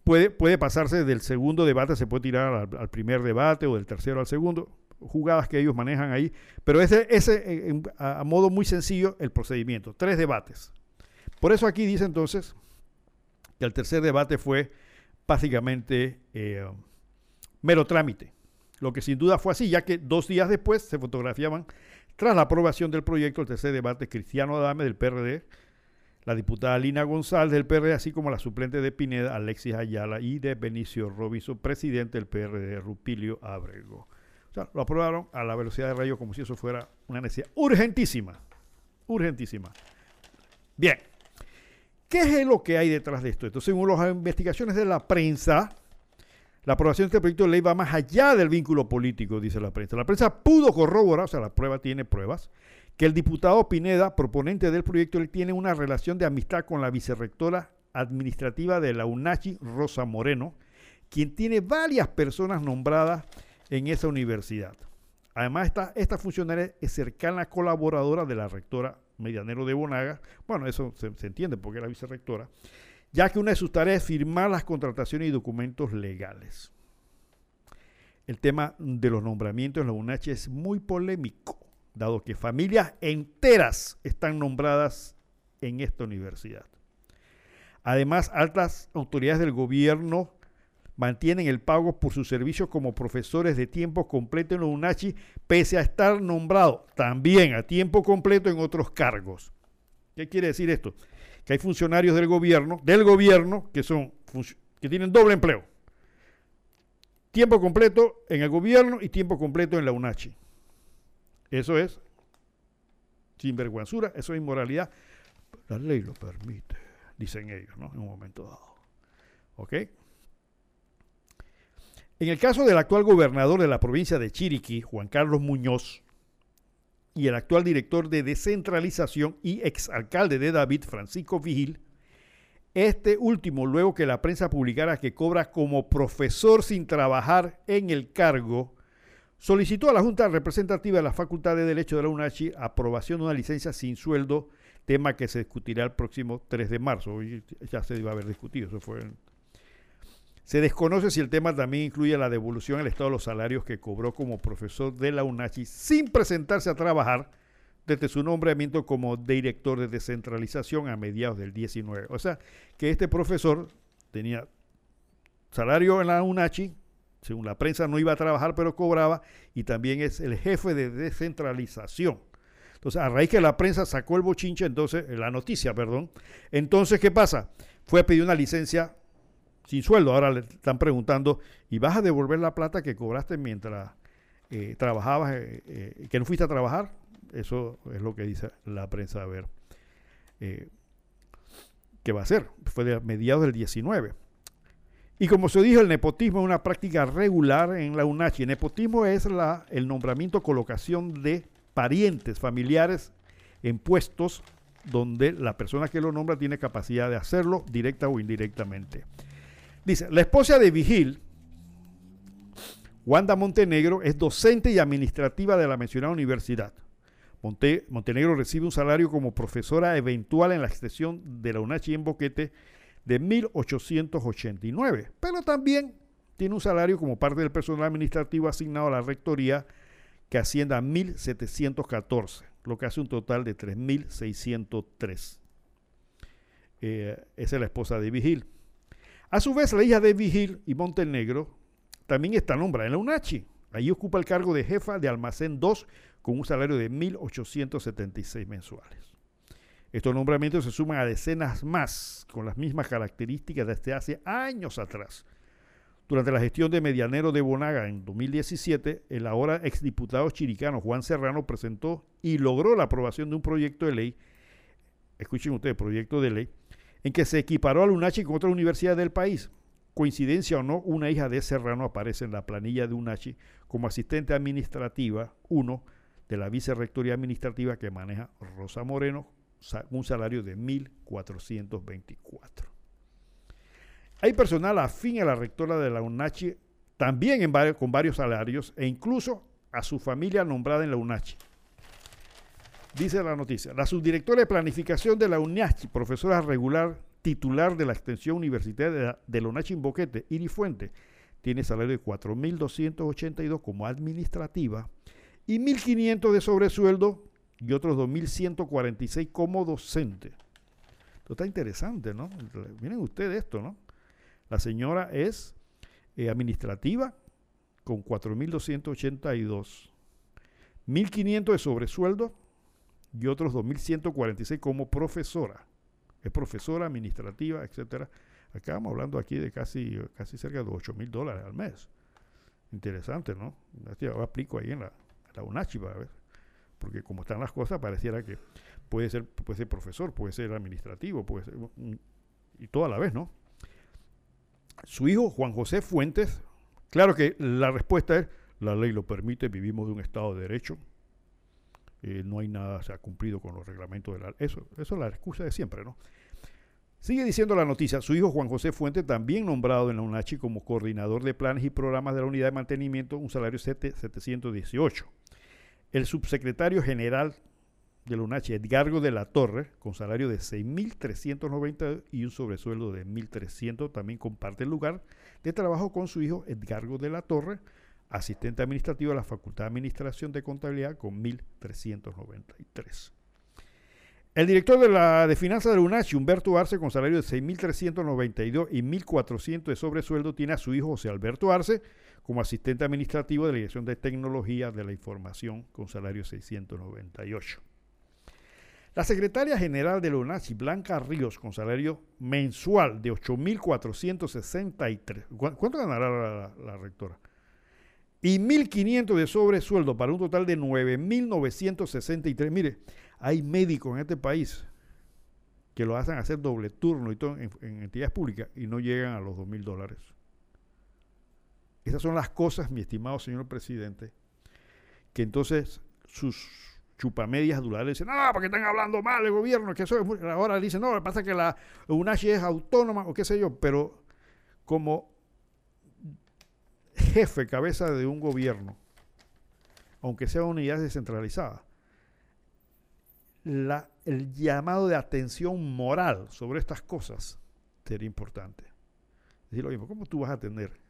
puede, puede pasarse del segundo debate, se puede tirar al, primer debate o del tercero al segundo, jugadas que ellos manejan ahí, pero ese, ese eh, a, modo muy sencillo el procedimiento, tres debates. Por eso aquí dice entonces que el tercer debate fue básicamente eh, mero trámite, lo que sin duda fue así, ya que dos días después se fotografiaban, tras la aprobación del proyecto, el tercer debate, Cristiano Adame del PRD, la diputada Lina González del PRD, así como la suplente de Pineda, Alexis Ayala, y de Benicio Robinson, presidente del PRD, Rupilio Abrego. O sea, lo aprobaron a la velocidad de rayo como si eso fuera una necesidad urgentísima. Urgentísima. Bien. ¿Qué es lo que hay detrás de esto? Entonces, según las investigaciones de la prensa, la aprobación de este proyecto de ley va más allá del vínculo político, dice la prensa. La prensa pudo corroborar, o sea, la prueba tiene pruebas, que el diputado Pineda, proponente del proyecto, él tiene una relación de amistad con la vicerrectora administrativa de la UNACHI, Rosa Moreno, quien tiene varias personas nombradas en esa universidad. Además, esta, funcionaria es cercana colaboradora de la rectora Medianero de Bonaga. Bueno, eso se, se entiende porque es la vicerrectora, ya que una de sus tareas es firmar las contrataciones y documentos legales. El tema de los nombramientos en la UNACHI es muy polémico dado que familias enteras están nombradas en esta universidad. Además, altas autoridades del gobierno mantienen el pago por sus servicios como profesores de tiempo completo en la UNACHI, pese a estar nombrados también a tiempo completo en otros cargos. ¿Qué quiere decir esto? Que hay funcionarios del gobierno, del gobierno, que son que tienen doble empleo. Tiempo completo en el gobierno y tiempo completo en la UNACHI. Eso es sinvergüenzura, eso es inmoralidad. La ley lo permite, dicen ellos, ¿no? En un momento dado. ¿Ok? En el caso del actual gobernador de la provincia de Chiriquí, Juan Carlos Muñoz, y el actual director de descentralización y exalcalde de David, Francisco Vigil, este último, luego que la prensa publicara que cobra como profesor sin trabajar en el cargo, solicitó a la Junta Representativa de la Facultad de Derecho de la UNACHI aprobación de una licencia sin sueldo, tema que se discutirá el próximo 3 de marzo. Ya se iba a haber discutido, eso. Se desconoce si el tema también incluye la devolución al Estado de los salarios que cobró como profesor de la UNACHI sin presentarse a trabajar desde su nombramiento como director de descentralización a mediados del 19. O sea, que este profesor tenía salario en la UNACHI, según la prensa no iba a trabajar pero cobraba, y también es el jefe de descentralización. Entonces, a raíz que la prensa sacó el bochinche, entonces, la noticia, perdón, entonces, ¿qué pasa? Fue a pedir una licencia sin sueldo. Ahora le están preguntando, ¿y vas a devolver la plata que cobraste mientras eh, trabajabas, eh, eh, que no fuiste a trabajar? Eso es lo que dice la prensa. A ver, ¿qué va a hacer? Fue de mediados del 19. Y como se dijo, el nepotismo es una práctica regular en la UNACHI. El nepotismo es la, el nombramiento, colocación de parientes, familiares en puestos donde la persona que lo nombra tiene capacidad de hacerlo directa o indirectamente. Dice, la esposa de Vigil, Wanda Montenegro, es docente y administrativa de la mencionada universidad. Montenegro recibe un salario como profesora eventual en la extensión de la UNACHI en Boquete de 1.889, pero también tiene un salario como parte del personal administrativo asignado a la rectoría que asciende a 1.714, lo que hace un total de 3.603. Eh, esa es la esposa de Vigil. A su vez, la hija de Vigil y Montenegro también está nombrada en la UNACHI. Allí ocupa el cargo de jefa de almacén 2 con un salario de 1.876 mensuales. Estos nombramientos se suman a decenas más con las mismas características desde hace años atrás. Durante la gestión de Medianero de Bonaga en 2017, el ahora exdiputado chiricano Juan Serrano presentó y logró la aprobación de un proyecto de ley, escuchen ustedes, proyecto de ley, en que se equiparó a UNACHI con otra universidad del país. Coincidencia o no, una hija de Serrano aparece en la planilla de UNACHI como asistente administrativa 1 de la vicerrectoría administrativa que maneja Rosa Moreno, un salario de 1.424. Hay personal afín a la rectora de la UNACHI, también con varios salarios, e incluso a su familia nombrada en la UNACHI. Dice la noticia, la subdirectora de planificación de la UNACHI, profesora regular titular de la extensión universitaria de la, UNACHI en Boquete, Iri Fuente, tiene salario de 4.282 como administrativa y 1.500 de sobresueldo y otros 2.146 como docente. Esto está interesante, ¿no? Miren ustedes esto, ¿no? La señora es eh, administrativa con 4.282, 1.500 de sobresueldo y otros 2.146 como profesora. Es profesora administrativa, etcétera. Acá estamos hablando aquí de casi, casi cerca de 8 mil dólares al mes. Interesante, ¿no? Yo aplico ahí en la, la UNACHI para ver. Porque como están las cosas, pareciera que puede ser, puede ser profesor, puede ser administrativo, puede ser. Y todo a la vez, ¿no? Su hijo, Juan José Fuentes, claro que la respuesta es: la ley lo permite, vivimos de un Estado de Derecho, eh, no hay nada, se ha cumplido con los reglamentos de la... Eso, eso es la excusa de siempre, ¿no? Sigue diciendo la noticia, su hijo Juan José Fuente, también nombrado en la UNACHI como coordinador de planes y programas de la unidad de mantenimiento, un salario 718. El subsecretario general de la UNACHI, Edgargo de la Torre, con salario de 6.390 y un sobresueldo de 1.300, también comparte el lugar de trabajo con su hijo Edgargo de la Torre, asistente administrativo de la Facultad de Administración de Contabilidad con 1.393. El director de la de finanzas de la UNACHI, Humberto Arce, con salario de 6.392 y 1.400 de sobresueldo, tiene a su hijo José Alberto Arce como asistente administrativo de la Dirección de Tecnología de la Información con salario de 698. La secretaria general de la UNACHI, Blanca Ríos, con salario mensual de 8.463. ¿Cuánto ganará la rectora? y 1.500 de sobresueldo para un total de 9.963. Mire, hay médicos en este país que lo hacen hacer doble turno y todo en, entidades públicas y no llegan a los 2.000 dólares. Esas son las cosas, mi estimado señor presidente, que entonces sus chupamedias adulares dicen, no, porque están hablando mal del gobierno, que eso es ahora dicen, no, pasa que la UNACHI es autónoma o qué sé yo, pero como jefe, cabeza de un gobierno, aunque sea unidades descentralizadas, la, el llamado de atención moral sobre estas cosas sería importante. Decir, oye, ¿cómo tú vas a tener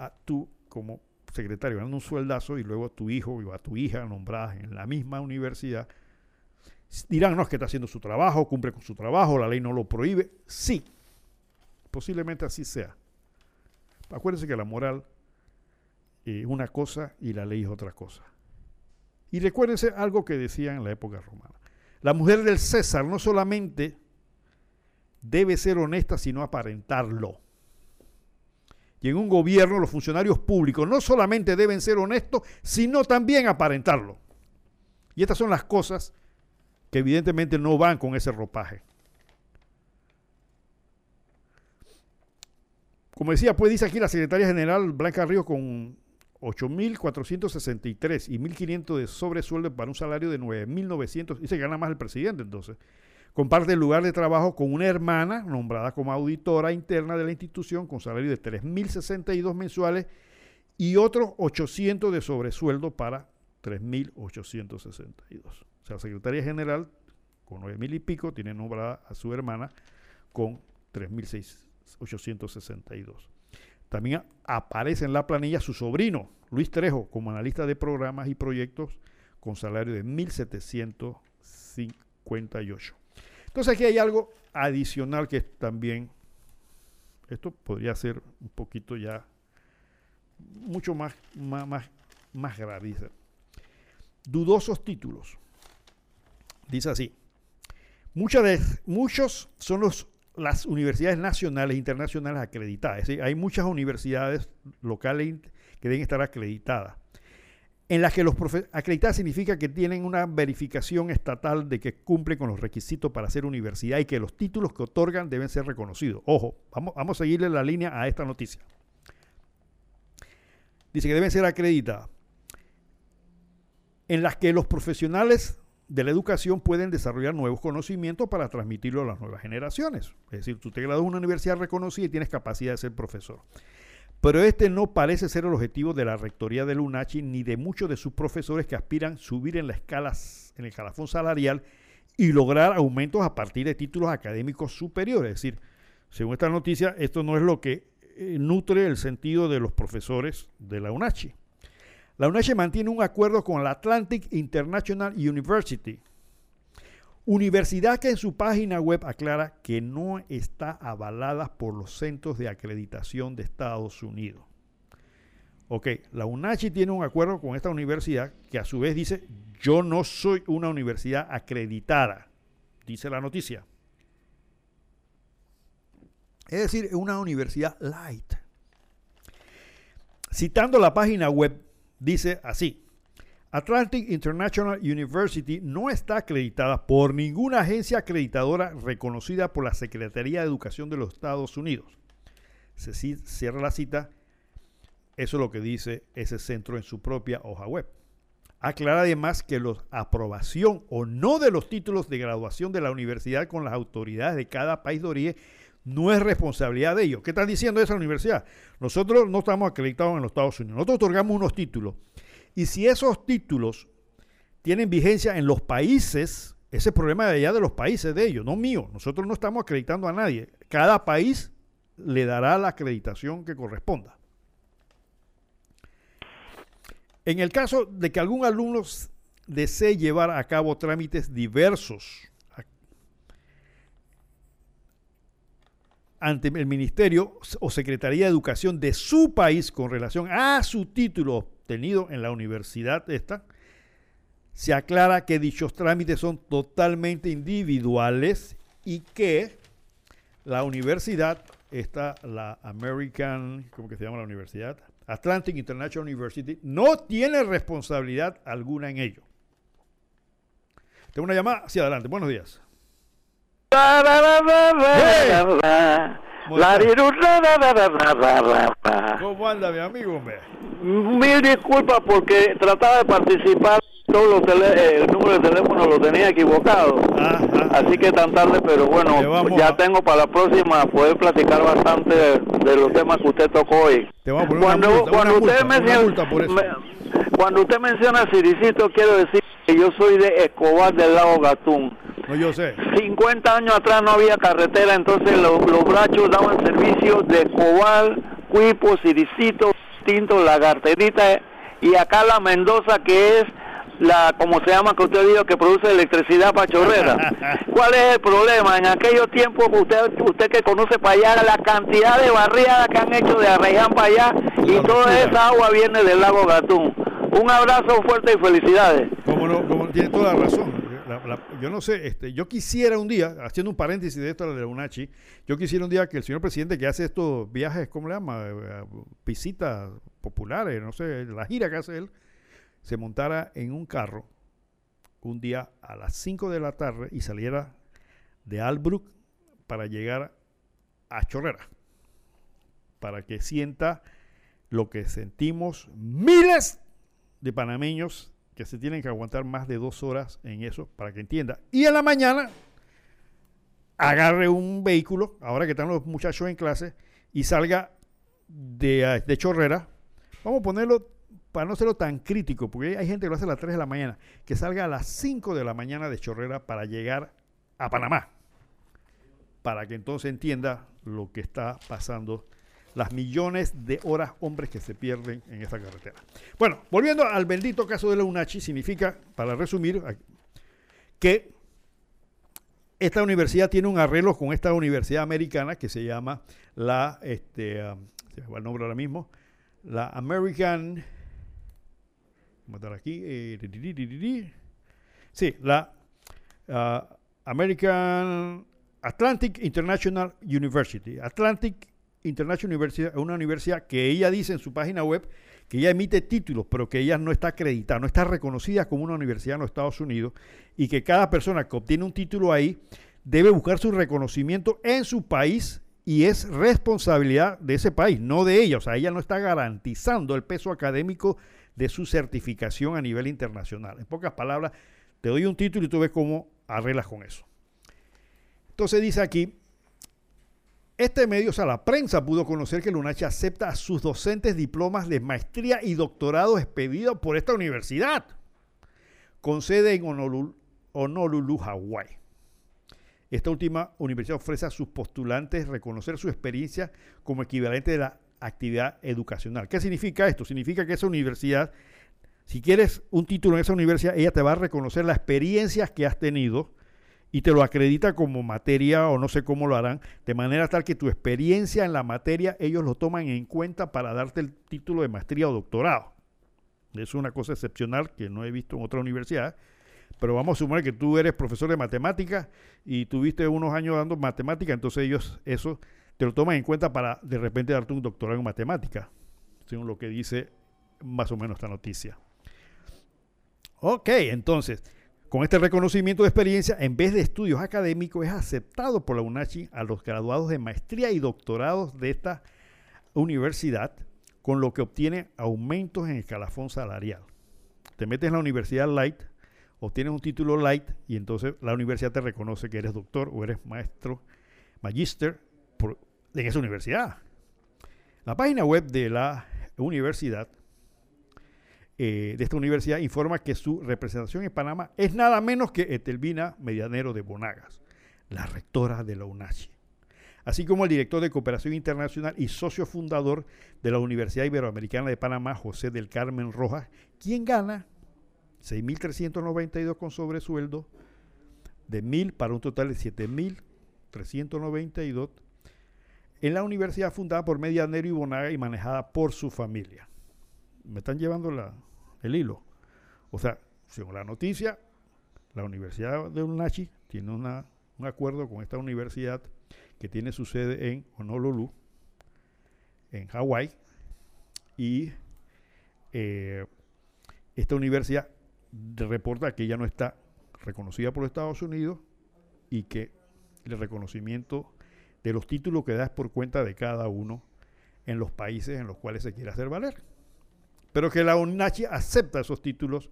a tú como secretario ganando un sueldazo y luego a tu hijo o a tu hija nombradas en la misma universidad? Dirán, no, es que está haciendo su trabajo, cumple con su trabajo, la ley no lo prohíbe. Sí, posiblemente así sea. Acuérdense que la moral es una cosa y la ley es otra cosa. Y recuérdense algo que decía en la época romana. La mujer del César no solamente debe ser honesta, sino aparentarlo. Y en un gobierno los funcionarios públicos no solamente deben ser honestos, sino también aparentarlo. Y estas son las cosas que evidentemente no van con ese ropaje. Como decía, pues dice aquí la secretaria general Blanca Ríos con 8.463 y 1.500 de sobresueldo para un salario de 9.900 y se gana más el presidente entonces. Comparte el lugar de trabajo con una hermana nombrada como auditora interna de la institución con salario de 3.062 mensuales y otros 800 de sobresueldo para 3.862. O sea, la secretaria general con 9.000 y pico tiene nombrada a su hermana con 3.862. También aparece en la planilla su sobrino, Luis Trejo, como analista de programas y proyectos con salario de 1.758. Entonces aquí hay algo adicional que también, esto podría ser un poquito ya, mucho más, más, más, más grave. Dudosos títulos. Dice así, muchas de, muchos son los las universidades nacionales e internacionales acreditadas. hay muchas universidades locales que deben estar acreditadas. En las que los acreditadas significa que tienen una verificación estatal de que cumplen con los requisitos para ser universidad y que los títulos que otorgan deben ser reconocidos. Ojo, vamos, a seguirle la línea a esta noticia. Dice que deben ser acreditadas. En las que los profesionales de la educación pueden desarrollar nuevos conocimientos para transmitirlo a las nuevas generaciones. Es decir, tú te graduas de una universidad reconocida y tienes capacidad de ser profesor. Pero este no parece ser el objetivo de la rectoría de UNACHI ni de muchos de sus profesores que aspiran subir en la escala, en el escalafón salarial y lograr aumentos a partir de títulos académicos superiores. Es decir, según esta noticia, esto no es lo que eh, nutre el sentido de los profesores de la UNACHI. La UNACHI mantiene un acuerdo con la Atlantic International University, universidad que en su página web aclara que no está avalada por los centros de acreditación de Estados Unidos. Ok, la UNACHI tiene un acuerdo con esta universidad que a su vez dice, yo no soy una universidad acreditada, dice la noticia. Es decir, una universidad light. Citando la página web dice así. Atlantic International University no está acreditada por ninguna agencia acreditadora reconocida por la Secretaría de Educación de los Estados Unidos. Se cierra la cita. Eso es lo que dice ese centro en su propia hoja web. Aclara además que la aprobación o no de los títulos de graduación de la universidad con las autoridades de cada país de origen no es responsabilidad de ellos. ¿Qué está diciendo esa universidad? Nosotros no estamos acreditados en los Estados Unidos. Nosotros otorgamos unos títulos. Y si esos títulos tienen vigencia en los países, ese problema de allá de los países de ellos, no mío. Nosotros no estamos acreditando a nadie. Cada país le dará la acreditación que corresponda. En el caso de que algún alumno desee llevar a cabo trámites diversos ante el Ministerio o Secretaría de Educación de su país con relación a su título obtenido en la universidad esta, se aclara que dichos trámites son totalmente individuales y que la universidad, esta, la American, ¿cómo que se llama la universidad? Atlantic International University, no tiene responsabilidad alguna en ello. Tengo una llamada hacia adelante. Buenos días. ¿Cómo anda mi amigo? Mil disculpas porque trataba de participar, todo el número de teléfono lo tenía equivocado. Así que tan tarde, pero bueno, ya tengo para la próxima poder platicar bastante de, los temas que usted tocó hoy. Te cuando cuando usted me, Cuando usted menciona Ciricito, quiero decir que yo soy de Escobar del lago Gatún. No, yo sé. 50 años atrás no había carretera, entonces los, los brachos daban servicio de Escobar, Cuipo, Ciricito, Tinto, Lagarterita y acá la Mendoza que es la, como se llama, que usted dijo, que produce electricidad para chorrera. ¿Cuál es el problema? En aquellos tiempos, usted usted que conoce para allá, la cantidad de barriadas que han hecho de Arreján para allá, y toda esa agua viene del lago Gatún. Un abrazo fuerte y felicidades. Como no, como tiene toda la razón. yo no sé, este, yo quisiera un día, haciendo un paréntesis de esto de la UNACHI, yo quisiera un día que el señor presidente que hace estos viajes, ¿cómo le llama? Eh, visitas populares, no sé, la gira que hace él, se montara en un carro un día a las 5 de la tarde y saliera de Albrook para llegar a Chorrera, para que sienta lo que sentimos miles de panameños que se tienen que aguantar más de dos horas en eso, para que entienda. Y en la mañana agarre un vehículo, ahora que están los muchachos en clase, y salga de, de Chorrera, vamos a ponerlo para no serlo tan crítico, porque hay gente que lo hace a las 3 de la mañana, que salga a las 5 de la mañana de Chorrera para llegar a Panamá, para que entonces entienda lo que está pasando, las millones de horas hombres que se pierden en esta carretera. Bueno, volviendo al bendito caso de la UNACHI, significa, para resumir, que esta universidad tiene un arreglo con esta universidad americana que se llama la, este, um, se me va el nombre ahora mismo, la American matar aquí. Eh, sí, la ah, American Atlantic International University. Atlantic International University una universidad que ella dice en su página web que ella emite títulos, pero que ella no está acreditada, no está reconocida como una universidad en los Estados Unidos y que cada persona que obtiene un título ahí debe buscar su reconocimiento en su país y es responsabilidad de ese país, no de ella. O sea, ella no está garantizando el peso académico de su certificación a nivel internacional. En pocas palabras, te doy un título y tú ves cómo arreglas con eso. Entonces dice aquí, este medio, o sea, la prensa pudo conocer que Lunachi acepta a sus docentes diplomas de maestría y doctorado expedidos por esta universidad, con sede en Honolulu, Honolulu, Hawái. Esta última universidad ofrece a sus postulantes reconocer su experiencia como equivalente de la actividad educacional. ¿Qué significa esto? Significa que esa universidad, si quieres un título en esa universidad, ella te va a reconocer las experiencias que has tenido y te lo acredita como materia o no sé cómo lo harán, de manera tal que tu experiencia en la materia ellos lo toman en cuenta para darte el título de maestría o doctorado. Es una cosa excepcional que no he visto en otra universidad, pero vamos a suponer que tú eres profesor de matemáticas y tuviste unos años dando matemáticas, entonces ellos eso te lo toman en cuenta para de repente darte un doctorado en matemática, según lo que dice más o menos esta noticia. Ok, entonces, con este reconocimiento de experiencia, en vez de estudios académicos, es aceptado por la UNACHI a los graduados de maestría y doctorados de esta universidad, con lo que obtiene aumentos en el escalafón salarial. Te metes en la Universidad Light, obtienes un título Light y entonces la universidad te reconoce que eres doctor o eres maestro, magíster por, en esa universidad. La página web de la universidad, eh, de esta universidad, informa que su representación en Panamá es nada menos que Etelvina Medianero de Bonagas, la rectora de la UNACHI, así como el director de Cooperación Internacional y socio fundador de la Universidad Iberoamericana de Panamá, José del Carmen Rojas, quien gana 6.392 con sobresueldo de 1.000 para un total de 7.392 en la universidad fundada por Medianero y Bonaga y manejada por su familia. Me están llevando el hilo. O sea, según la noticia, la Universidad de UNACHI tiene un acuerdo con esta universidad que tiene su sede en Honolulu, en Hawái, y eh, esta universidad reporta que ya no está reconocida por Estados Unidos y que el reconocimiento de los títulos que das por cuenta de cada uno en los países en los cuales se quiere hacer valer. Pero que la UNACHI acepta esos títulos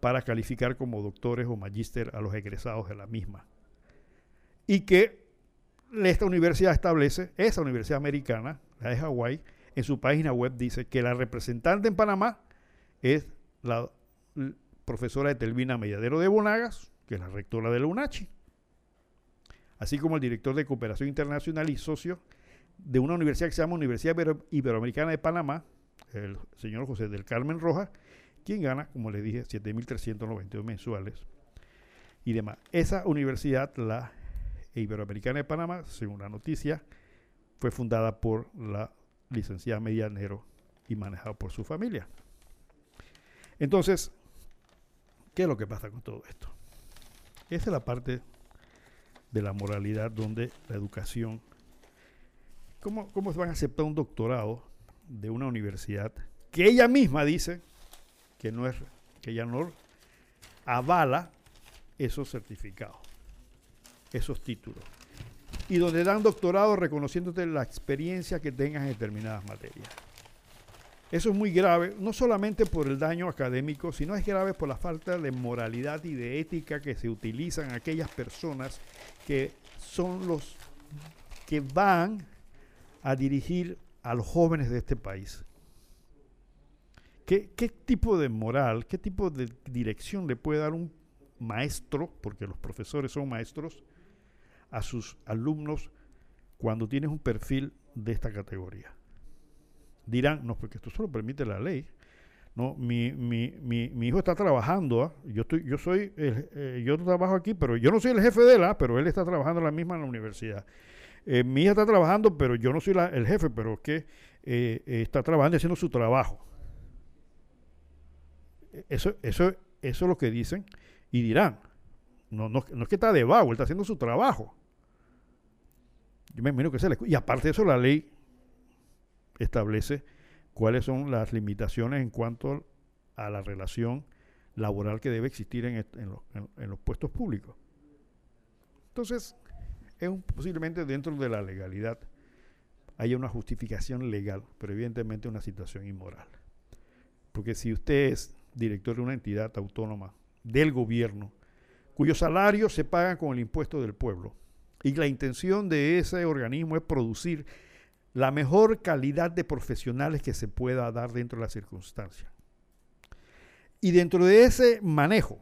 para calificar como doctores o magíster a los egresados de la misma. Y que esta universidad establece, esa universidad americana, la de Hawái, en su página web dice que la representante en Panamá es la profesora Etelvina Mediadero de Bonagas, que es la rectora de la UNACHI, así como el director de Cooperación Internacional y socio de una universidad que se llama Universidad Iberoamericana de Panamá, el señor José del Carmen Rojas, quien gana, como les dije, 7.392 mensuales y demás. Esa universidad, la Iberoamericana de Panamá, según la noticia, fue fundada por la licenciada Medianero y manejada por su familia. Entonces, ¿qué es lo que pasa con todo esto? Esa es la parte de la moralidad donde la educación, ¿cómo, cómo van a aceptar un doctorado de una universidad que ella misma dice que no es, que ella no avala esos certificados, esos títulos? Y donde dan doctorado reconociéndote la experiencia que tengas en determinadas materias. Eso es muy grave, no solamente por el daño académico, sino es grave por la falta de moralidad y de ética que se utilizan aquellas personas que son los que van a dirigir a los jóvenes de este país. ¿Qué, ¿Qué, tipo de moral, qué tipo de dirección le puede dar un maestro, porque los profesores son maestros, a sus alumnos cuando tienes un perfil de esta categoría? dirán, no, porque esto solo permite la ley. No, mi, mi, mi, mi hijo está trabajando, ¿ah? yo estoy, yo soy, eh, yo trabajo aquí, pero yo no soy el jefe de él, ¿ah? pero él está trabajando la misma en la universidad. Eh, mi hija está trabajando, pero yo no soy el jefe, pero es que eh, está trabajando y haciendo su trabajo. Eso, eso, eso es lo que dicen y dirán. No, no, no es que está de vago, él está haciendo su trabajo. Yo me imagino que se le... Y aparte de eso, la ley establece cuáles son las limitaciones en cuanto a la relación laboral que debe existir en, los puestos públicos. Entonces, es posiblemente dentro de la legalidad haya una justificación legal, pero evidentemente una situación inmoral. Porque si usted es director de una entidad autónoma del gobierno, cuyos salarios se pagan con el impuesto del pueblo, y la intención de ese organismo es producir la mejor calidad de profesionales que se pueda dar dentro de las circunstancias. Y dentro de ese manejo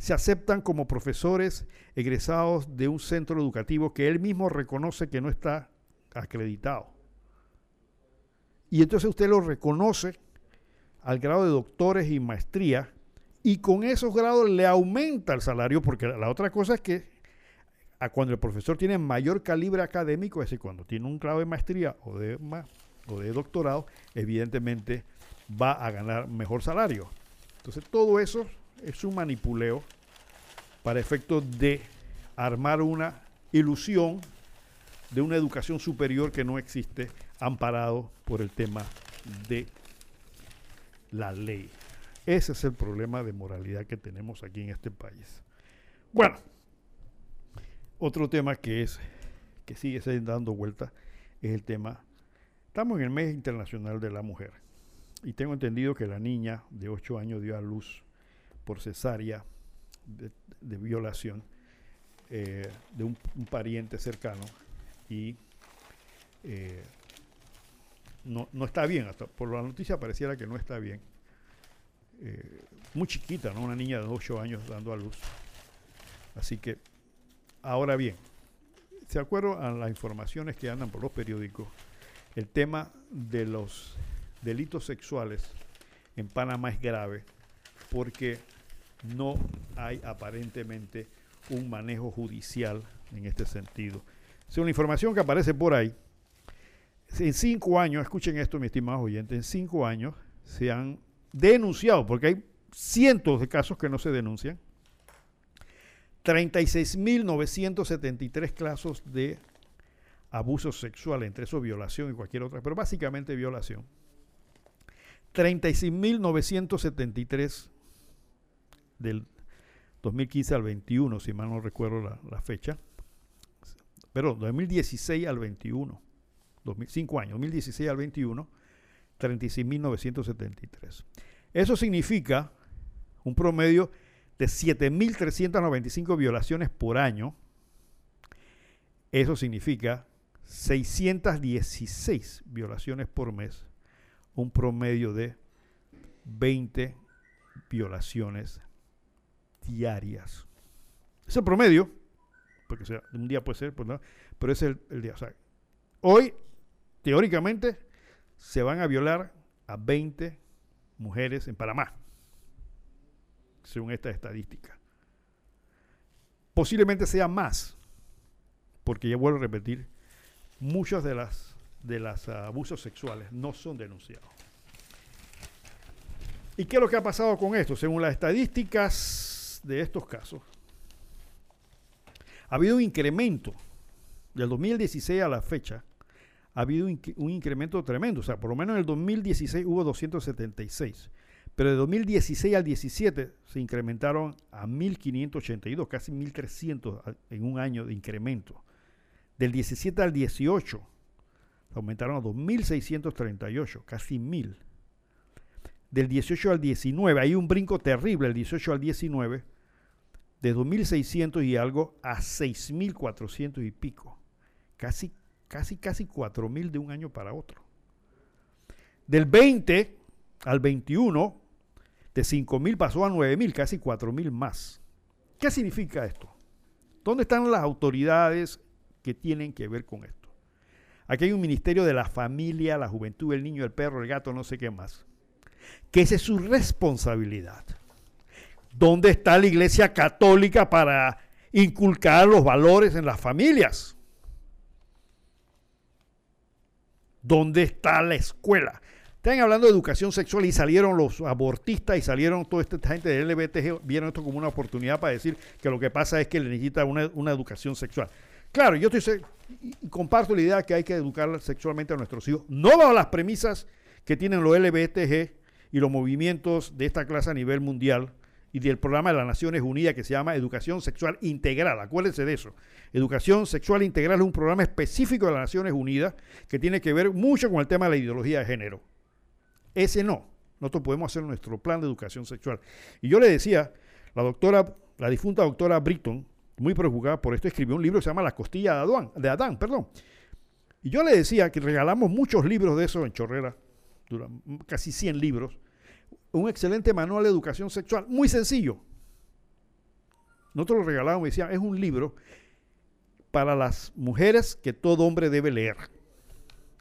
se aceptan como profesores egresados de un centro educativo que él mismo reconoce que no está acreditado. Y entonces usted lo reconoce al grado de doctores y maestría y con esos grados le aumenta el salario porque la otra cosa es que a cuando el profesor tiene mayor calibre académico, es decir, cuando tiene un grado de maestría o de, o de doctorado, evidentemente va a ganar mejor salario. Entonces todo eso es un manipuleo para efectos de armar una ilusión de una educación superior que no existe, amparado por el tema de la ley. Ese es el problema de moralidad que tenemos aquí en este país. Bueno, otro tema que es que sigue dando vuelta es el tema. Estamos en el mes internacional de la mujer y tengo entendido que la niña de 8 años dio a luz por cesárea de, violación eh, de un, pariente cercano y eh, no, está bien, hasta por la noticia pareciera que no está bien. Eh, muy chiquita, ¿no? Una niña de 8 años dando a luz. Así que Ahora bien, de acuerdo a las informaciones que andan por los periódicos, el tema de los delitos sexuales en Panamá es grave porque no hay aparentemente un manejo judicial en este sentido. Según la información que aparece por ahí, en cinco años, escuchen esto, mi estimado oyente, en cinco años se han denunciado, porque hay cientos de casos que no se denuncian, 36.973 casos de abuso sexual, entre eso violación y cualquier otra, pero básicamente violación. 36.973 del 2015 al 21, si mal no recuerdo la, fecha. Pero 2016 al 21, 5 años, 2016 al 21, 36.973. Eso significa un promedio de 7.395 violaciones por año, eso significa 616 violaciones por mes, un promedio de 20 violaciones diarias. Es el promedio, porque sea, un día puede ser, pues pero es el, día. O sea, hoy, teóricamente, se van a violar a 20 mujeres en Panamá, según esta estadística. Posiblemente sea más, porque ya vuelvo a repetir, muchos de las de los abusos sexuales no son denunciados. ¿Y qué es lo que ha pasado con esto? Según las estadísticas de estos casos, ha habido un incremento del 2016 a la fecha, ha habido un incremento tremendo. O sea, por lo menos en el 2016 hubo 276, pero de 2016 al 17 se incrementaron a 1.582, casi 1.300 en un año de incremento. Del 17 al 18 aumentaron a 2.638, casi 1.000. Del 18 al 19, hay un brinco terrible, el 18 al 19, de 2.600 y algo a 6.400 y pico. Casi, casi, casi 4.000 de un año para otro. Del 20 al 21, de 5.000 pasó a 9.000, casi 4.000 más. ¿Qué significa esto? ¿Dónde están las autoridades que tienen que ver con esto? Aquí hay un ministerio de la familia, la juventud, el niño, el perro, el gato, no sé qué más. Que esa es su responsabilidad. ¿Dónde está la iglesia católica para inculcar los valores en las familias? ¿Dónde está la escuela? Están hablando de educación sexual y salieron los abortistas y salieron toda esta gente de LBTG, vieron esto como una oportunidad para decir que lo que pasa es que le necesita una, educación sexual. Claro, yo estoy y comparto la idea que hay que educar sexualmente a nuestros hijos, no bajo las premisas que tienen los LBTG y los movimientos de esta clase a nivel mundial y del programa de las Naciones Unidas que se llama Educación Sexual Integral. Acuérdense de eso. Educación Sexual Integral es un programa específico de las Naciones Unidas que tiene que ver mucho con el tema de la ideología de género. Ese no. Nosotros podemos hacer nuestro plan de educación sexual. Y yo le decía, la doctora, la difunta doctora Britton, muy preocupada por esto, escribió un libro que se llama La costilla de Adán, de Adán perdón. Y yo le decía que regalamos muchos libros de eso en Chorrera, casi 100 libros, un excelente manual de educación sexual, muy sencillo. Nosotros lo regalábamos y decían, es un libro para las mujeres que todo hombre debe leer.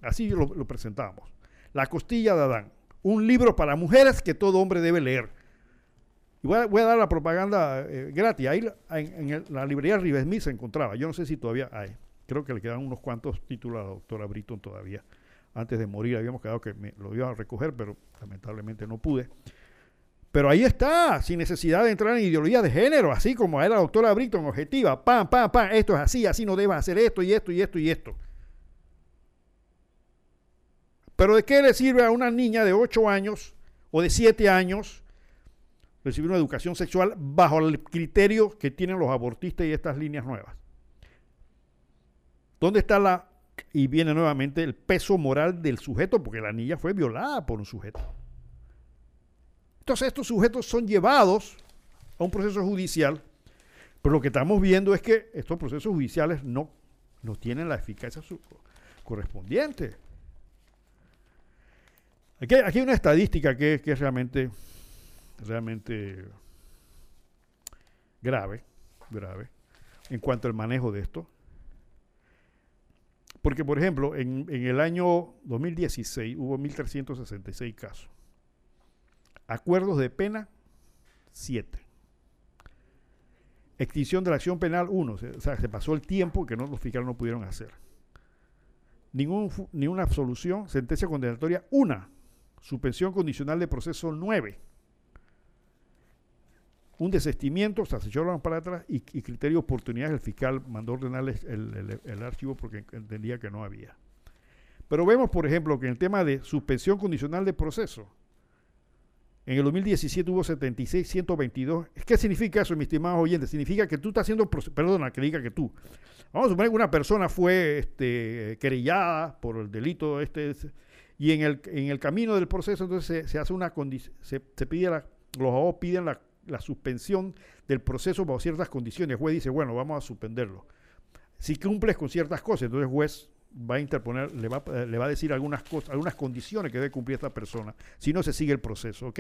Así lo, lo presentábamos. La costilla de Adán, un libro para mujeres que todo hombre debe leer. Y voy a, dar la propaganda eh, gratis. Ahí en, la librería Rives Smith se encontraba. Yo no sé si todavía hay. Creo que le quedan unos cuantos títulos a la doctora Britton todavía. Antes de morir habíamos quedado que me lo iba a recoger, pero lamentablemente no pude. Pero ahí está, sin necesidad de entrar en ideología de género, así como era la doctora Britton, objetiva, pam, pam, pam, esto es así, así no debes hacer esto y esto y esto y esto. Pero ¿de qué le sirve a una niña de 8 años o de 7 años recibir una educación sexual bajo el criterio que tienen los abortistas y estas líneas nuevas. ¿Dónde está la, y viene nuevamente, el peso moral del sujeto? Porque la niña fue violada por un sujeto. Entonces estos sujetos son llevados a un proceso judicial, pero lo que estamos viendo es que estos procesos judiciales no, no tienen la eficacia correspondiente. Aquí, aquí hay una estadística que, que es realmente realmente grave, grave, en cuanto al manejo de esto. Porque, por ejemplo, en, el año 2016 hubo 1.366 casos. Acuerdos de pena, 7. Extinción de la acción penal, 1. O sea, se pasó el tiempo que no, los fiscales no pudieron hacer. Ningún, ni una absolución, sentencia condenatoria, 1. Suspensión condicional de proceso, 9 un desestimiento, se echaron para atrás y, criterio de oportunidades, el fiscal mandó ordenarles el, archivo porque entendía que no había. Pero vemos, por ejemplo, que en el tema de suspensión condicional de proceso, en el 2017 hubo 76, 122. ¿Qué significa eso, mis estimados oyentes? Significa que tú estás haciendo, perdona, que diga que tú. Vamos a suponer que una persona fue este, querellada por el delito este, y en el, en el camino del proceso entonces se, hace una se, se pide los abogados piden la la suspensión del proceso bajo ciertas condiciones. El juez dice, bueno, vamos a suspenderlo. Si cumples con ciertas cosas, entonces el juez va a interponer, le va, le va a decir algunas cosas, algunas condiciones que debe cumplir esta persona, si no se sigue el proceso, ¿ok?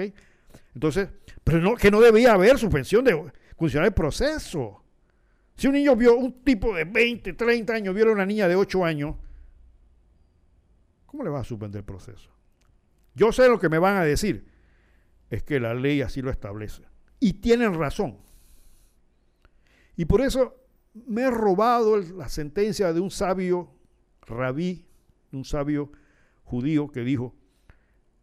Entonces, pero no, que no debía haber suspensión de funcionar el proceso. Si un niño vio, un tipo de 20, 30 años, vio a una niña de 8 años, ¿cómo le va a suspender el proceso? Yo sé lo que me van a decir, es que la ley así lo establece. Y tienen razón. Y por eso me he robado la sentencia de un sabio rabí, un sabio judío que dijo,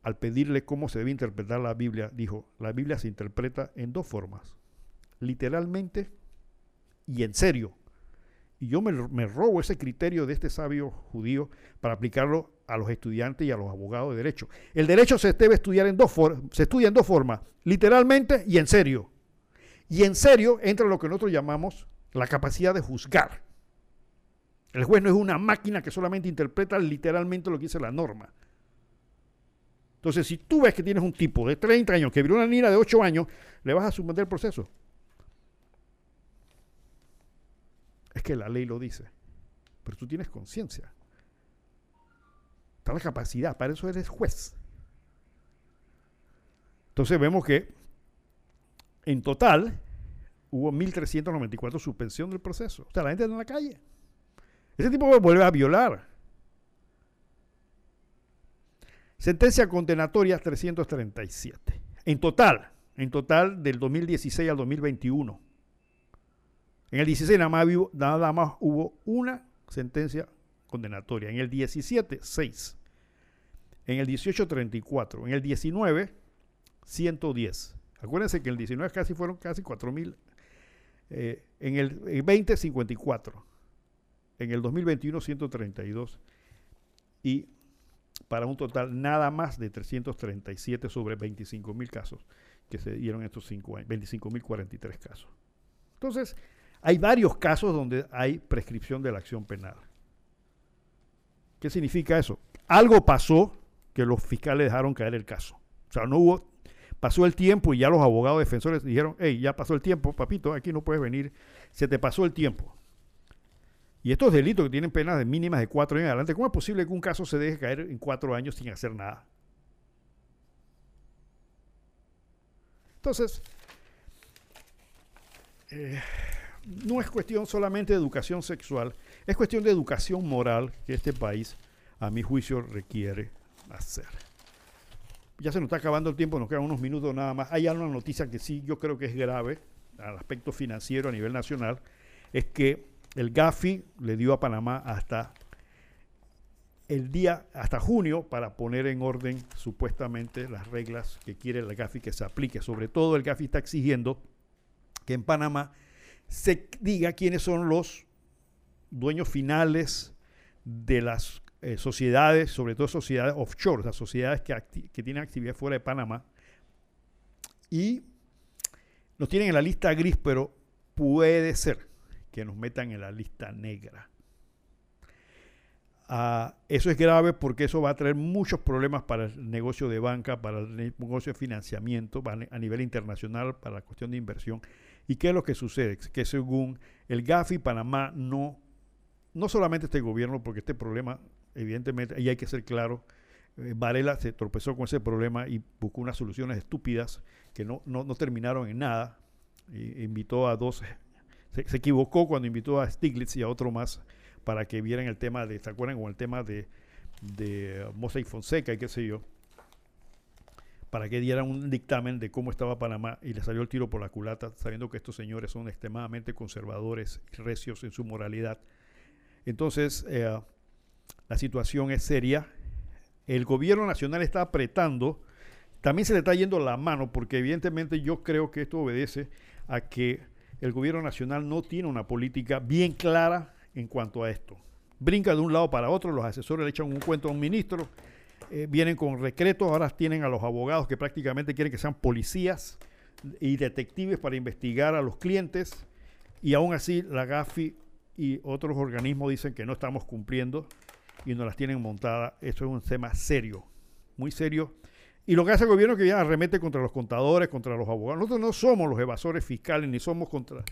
al pedirle cómo se debe interpretar la Biblia, dijo, la Biblia se interpreta en dos formas, literalmente y en serio. Y yo me, me, robo ese criterio de este sabio judío para aplicarlo a los estudiantes y a los abogados de derecho. El derecho se debe estudiar en dos se estudia en dos formas, literalmente y en serio. Y en serio entra lo que nosotros llamamos la capacidad de juzgar. El juez no es una máquina que solamente interpreta literalmente lo que dice la norma. Entonces, si tú ves que tienes un tipo de 30 años que violó una niña de 8 años, le vas a suspender el proceso. Es que la ley lo dice. Pero tú tienes conciencia. Está la capacidad, para eso eres juez. Entonces vemos que en total hubo 1.394 suspensión del proceso. O sea, la gente está en la calle. Ese tipo vuelve a violar. Sentencia condenatoria 337. En total, en total del 2016 al 2021. En el 16 nada más, nada más hubo una sentencia condenatoria. En el 17, 6. En el 18, 34. En el 19, 110. Acuérdense que en el 19 casi fueron casi 4.000 eh, en el 20, 54. En el 2021, 132. Y para un total nada más de 337 sobre 25 mil casos que se dieron estos 5 años, 25 mil 43 casos. Entonces, hay varios casos donde hay prescripción de la acción penal. ¿Qué significa eso? Algo pasó que los fiscales dejaron caer el caso. O sea, no hubo pasó el tiempo y ya los abogados defensores dijeron, hey, ya pasó el tiempo, papito, aquí no puedes venir, se te pasó el tiempo. Y estos delitos que tienen penas de mínimas de cuatro años adelante, ¿cómo es posible que un caso se deje caer en cuatro años sin hacer nada? Entonces, eh, no es cuestión solamente de educación sexual, es cuestión de educación moral que este país, a mi juicio, requiere hacer ya se nos está acabando el tiempo, nos quedan unos minutos nada más. Hay una noticia que sí yo creo que es grave al aspecto financiero a nivel nacional, es que el GAFI le dio a Panamá hasta el día, hasta junio, para poner en orden supuestamente las reglas que quiere el GAFI que se aplique. Sobre todo el GAFI está exigiendo que en Panamá se diga quiénes son los dueños finales de las eh, sociedades, sobre todo sociedades offshore, o sea, sociedades que, tienen actividad fuera de Panamá, y nos tienen en la lista gris, pero puede ser que nos metan en la lista negra. Ah, eso es grave porque eso va a traer muchos problemas para el negocio de banca, para el negocio de financiamiento, a nivel internacional, para la cuestión de inversión. ¿Y qué es lo que sucede? Que según el GAFI, Panamá no, no solamente este gobierno, porque este problema evidentemente, y hay que ser claro, eh, Varela se tropezó con ese problema y buscó unas soluciones estúpidas que no, no, terminaron en nada. invitó a dos, se, equivocó cuando invitó a Stiglitz y a otro más para que vieran el tema de, ¿se acuerdan? Con el tema de, de Mosaic Fonseca y qué sé yo, para que dieran un dictamen de cómo estaba Panamá y le salió el tiro por la culata, sabiendo que estos señores son extremadamente conservadores y recios en su moralidad. Entonces, eh, la situación es seria. El gobierno nacional está apretando. También se le está yendo la mano porque evidentemente yo creo que esto obedece a que el gobierno nacional no tiene una política bien clara en cuanto a esto. Brinca de un lado para otro, los asesores le echan un cuento a un ministro, eh, vienen con recretos, ahora tienen a los abogados que prácticamente quieren que sean policías y detectives para investigar a los clientes y aún así la GAFI y otros organismos dicen que no estamos cumpliendo y nos las tienen montadas. Eso es un tema serio, muy serio. Y lo que hace el gobierno es que ya arremete contra los contadores, contra los abogados. Nosotros no somos los evasores fiscales, ni somos contra, eh,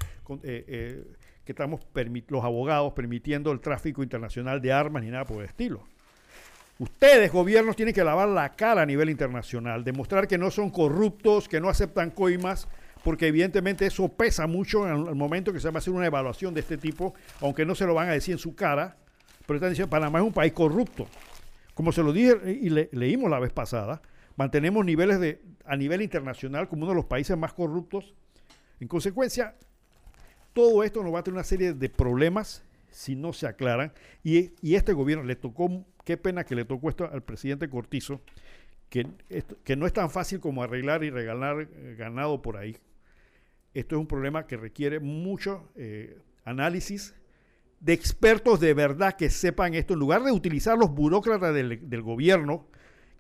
eh, que estamos los abogados permitiendo el tráfico internacional de armas ni nada por el estilo. Ustedes, gobiernos, tienen que lavar la cara a nivel internacional, demostrar que no son corruptos, que no aceptan coimas, porque evidentemente eso pesa mucho en el momento que se va a hacer una evaluación de este tipo, aunque no se lo van a decir en su cara, pero están diciendo, Panamá es un país corrupto. Como se lo dije y leímos la vez pasada, mantenemos niveles de, a nivel internacional como uno de los países más corruptos. En consecuencia, todo esto nos va a tener una serie de problemas si no se aclaran. Y, y este gobierno le tocó, qué pena que le tocó esto al presidente Cortizo, que, que no es tan fácil como arreglar y regalar eh, ganado por ahí. Esto es un problema que requiere mucho eh, análisis de expertos de verdad que sepan esto, en lugar de utilizar los burócratas del, del gobierno,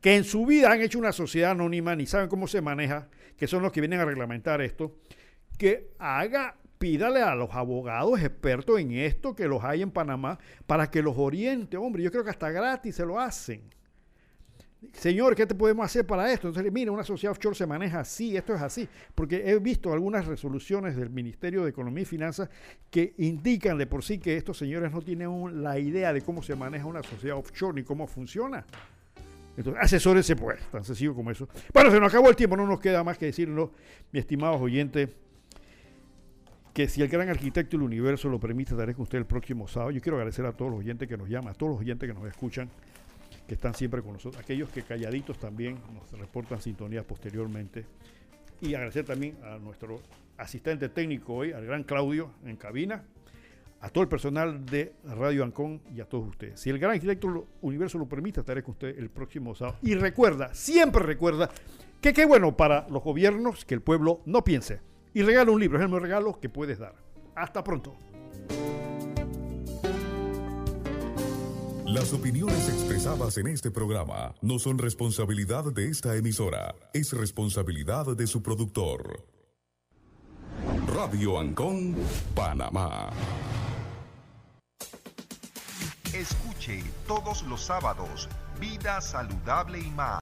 que en su vida han hecho una sociedad anónima, ni saben cómo se maneja, que son los que vienen a reglamentar esto, que haga, pídale a los abogados expertos en esto que los hay en Panamá para que los oriente. Hombre, yo creo que hasta gratis se lo hacen. Señor, ¿qué te podemos hacer para esto? Entonces, mira, una sociedad offshore se maneja así, esto es así, porque he visto algunas resoluciones del Ministerio de Economía y Finanzas que indican de por sí que estos señores no tienen la idea de cómo se maneja una sociedad offshore ni cómo funciona. Entonces, asesórense pues, tan sencillo como eso. Bueno, se nos acabó el tiempo, no nos queda más que decirlo, mi estimados oyentes, que si el gran arquitecto del universo lo permite, estaré con usted el próximo sábado. Yo quiero agradecer a todos los oyentes que nos llaman, a todos los oyentes que nos escuchan, que están siempre con nosotros, aquellos que calladitos también nos reportan sintonía posteriormente. Y agradecer también a nuestro asistente técnico hoy, al gran Claudio en cabina, a todo el personal de Radio Ancón y a todos ustedes. Si el gran arquitecto universo lo permite, estaré con usted el próximo sábado. Y recuerda, siempre recuerda, que qué bueno para los gobiernos que el pueblo no piense. Y regala un libro, es el mejor regalo que puedes dar. Hasta pronto. Las opiniones expresadas en este programa no son responsabilidad de esta emisora, es responsabilidad de su productor. Radio Ancón, Panamá. Escuche todos los sábados Vida Saludable y más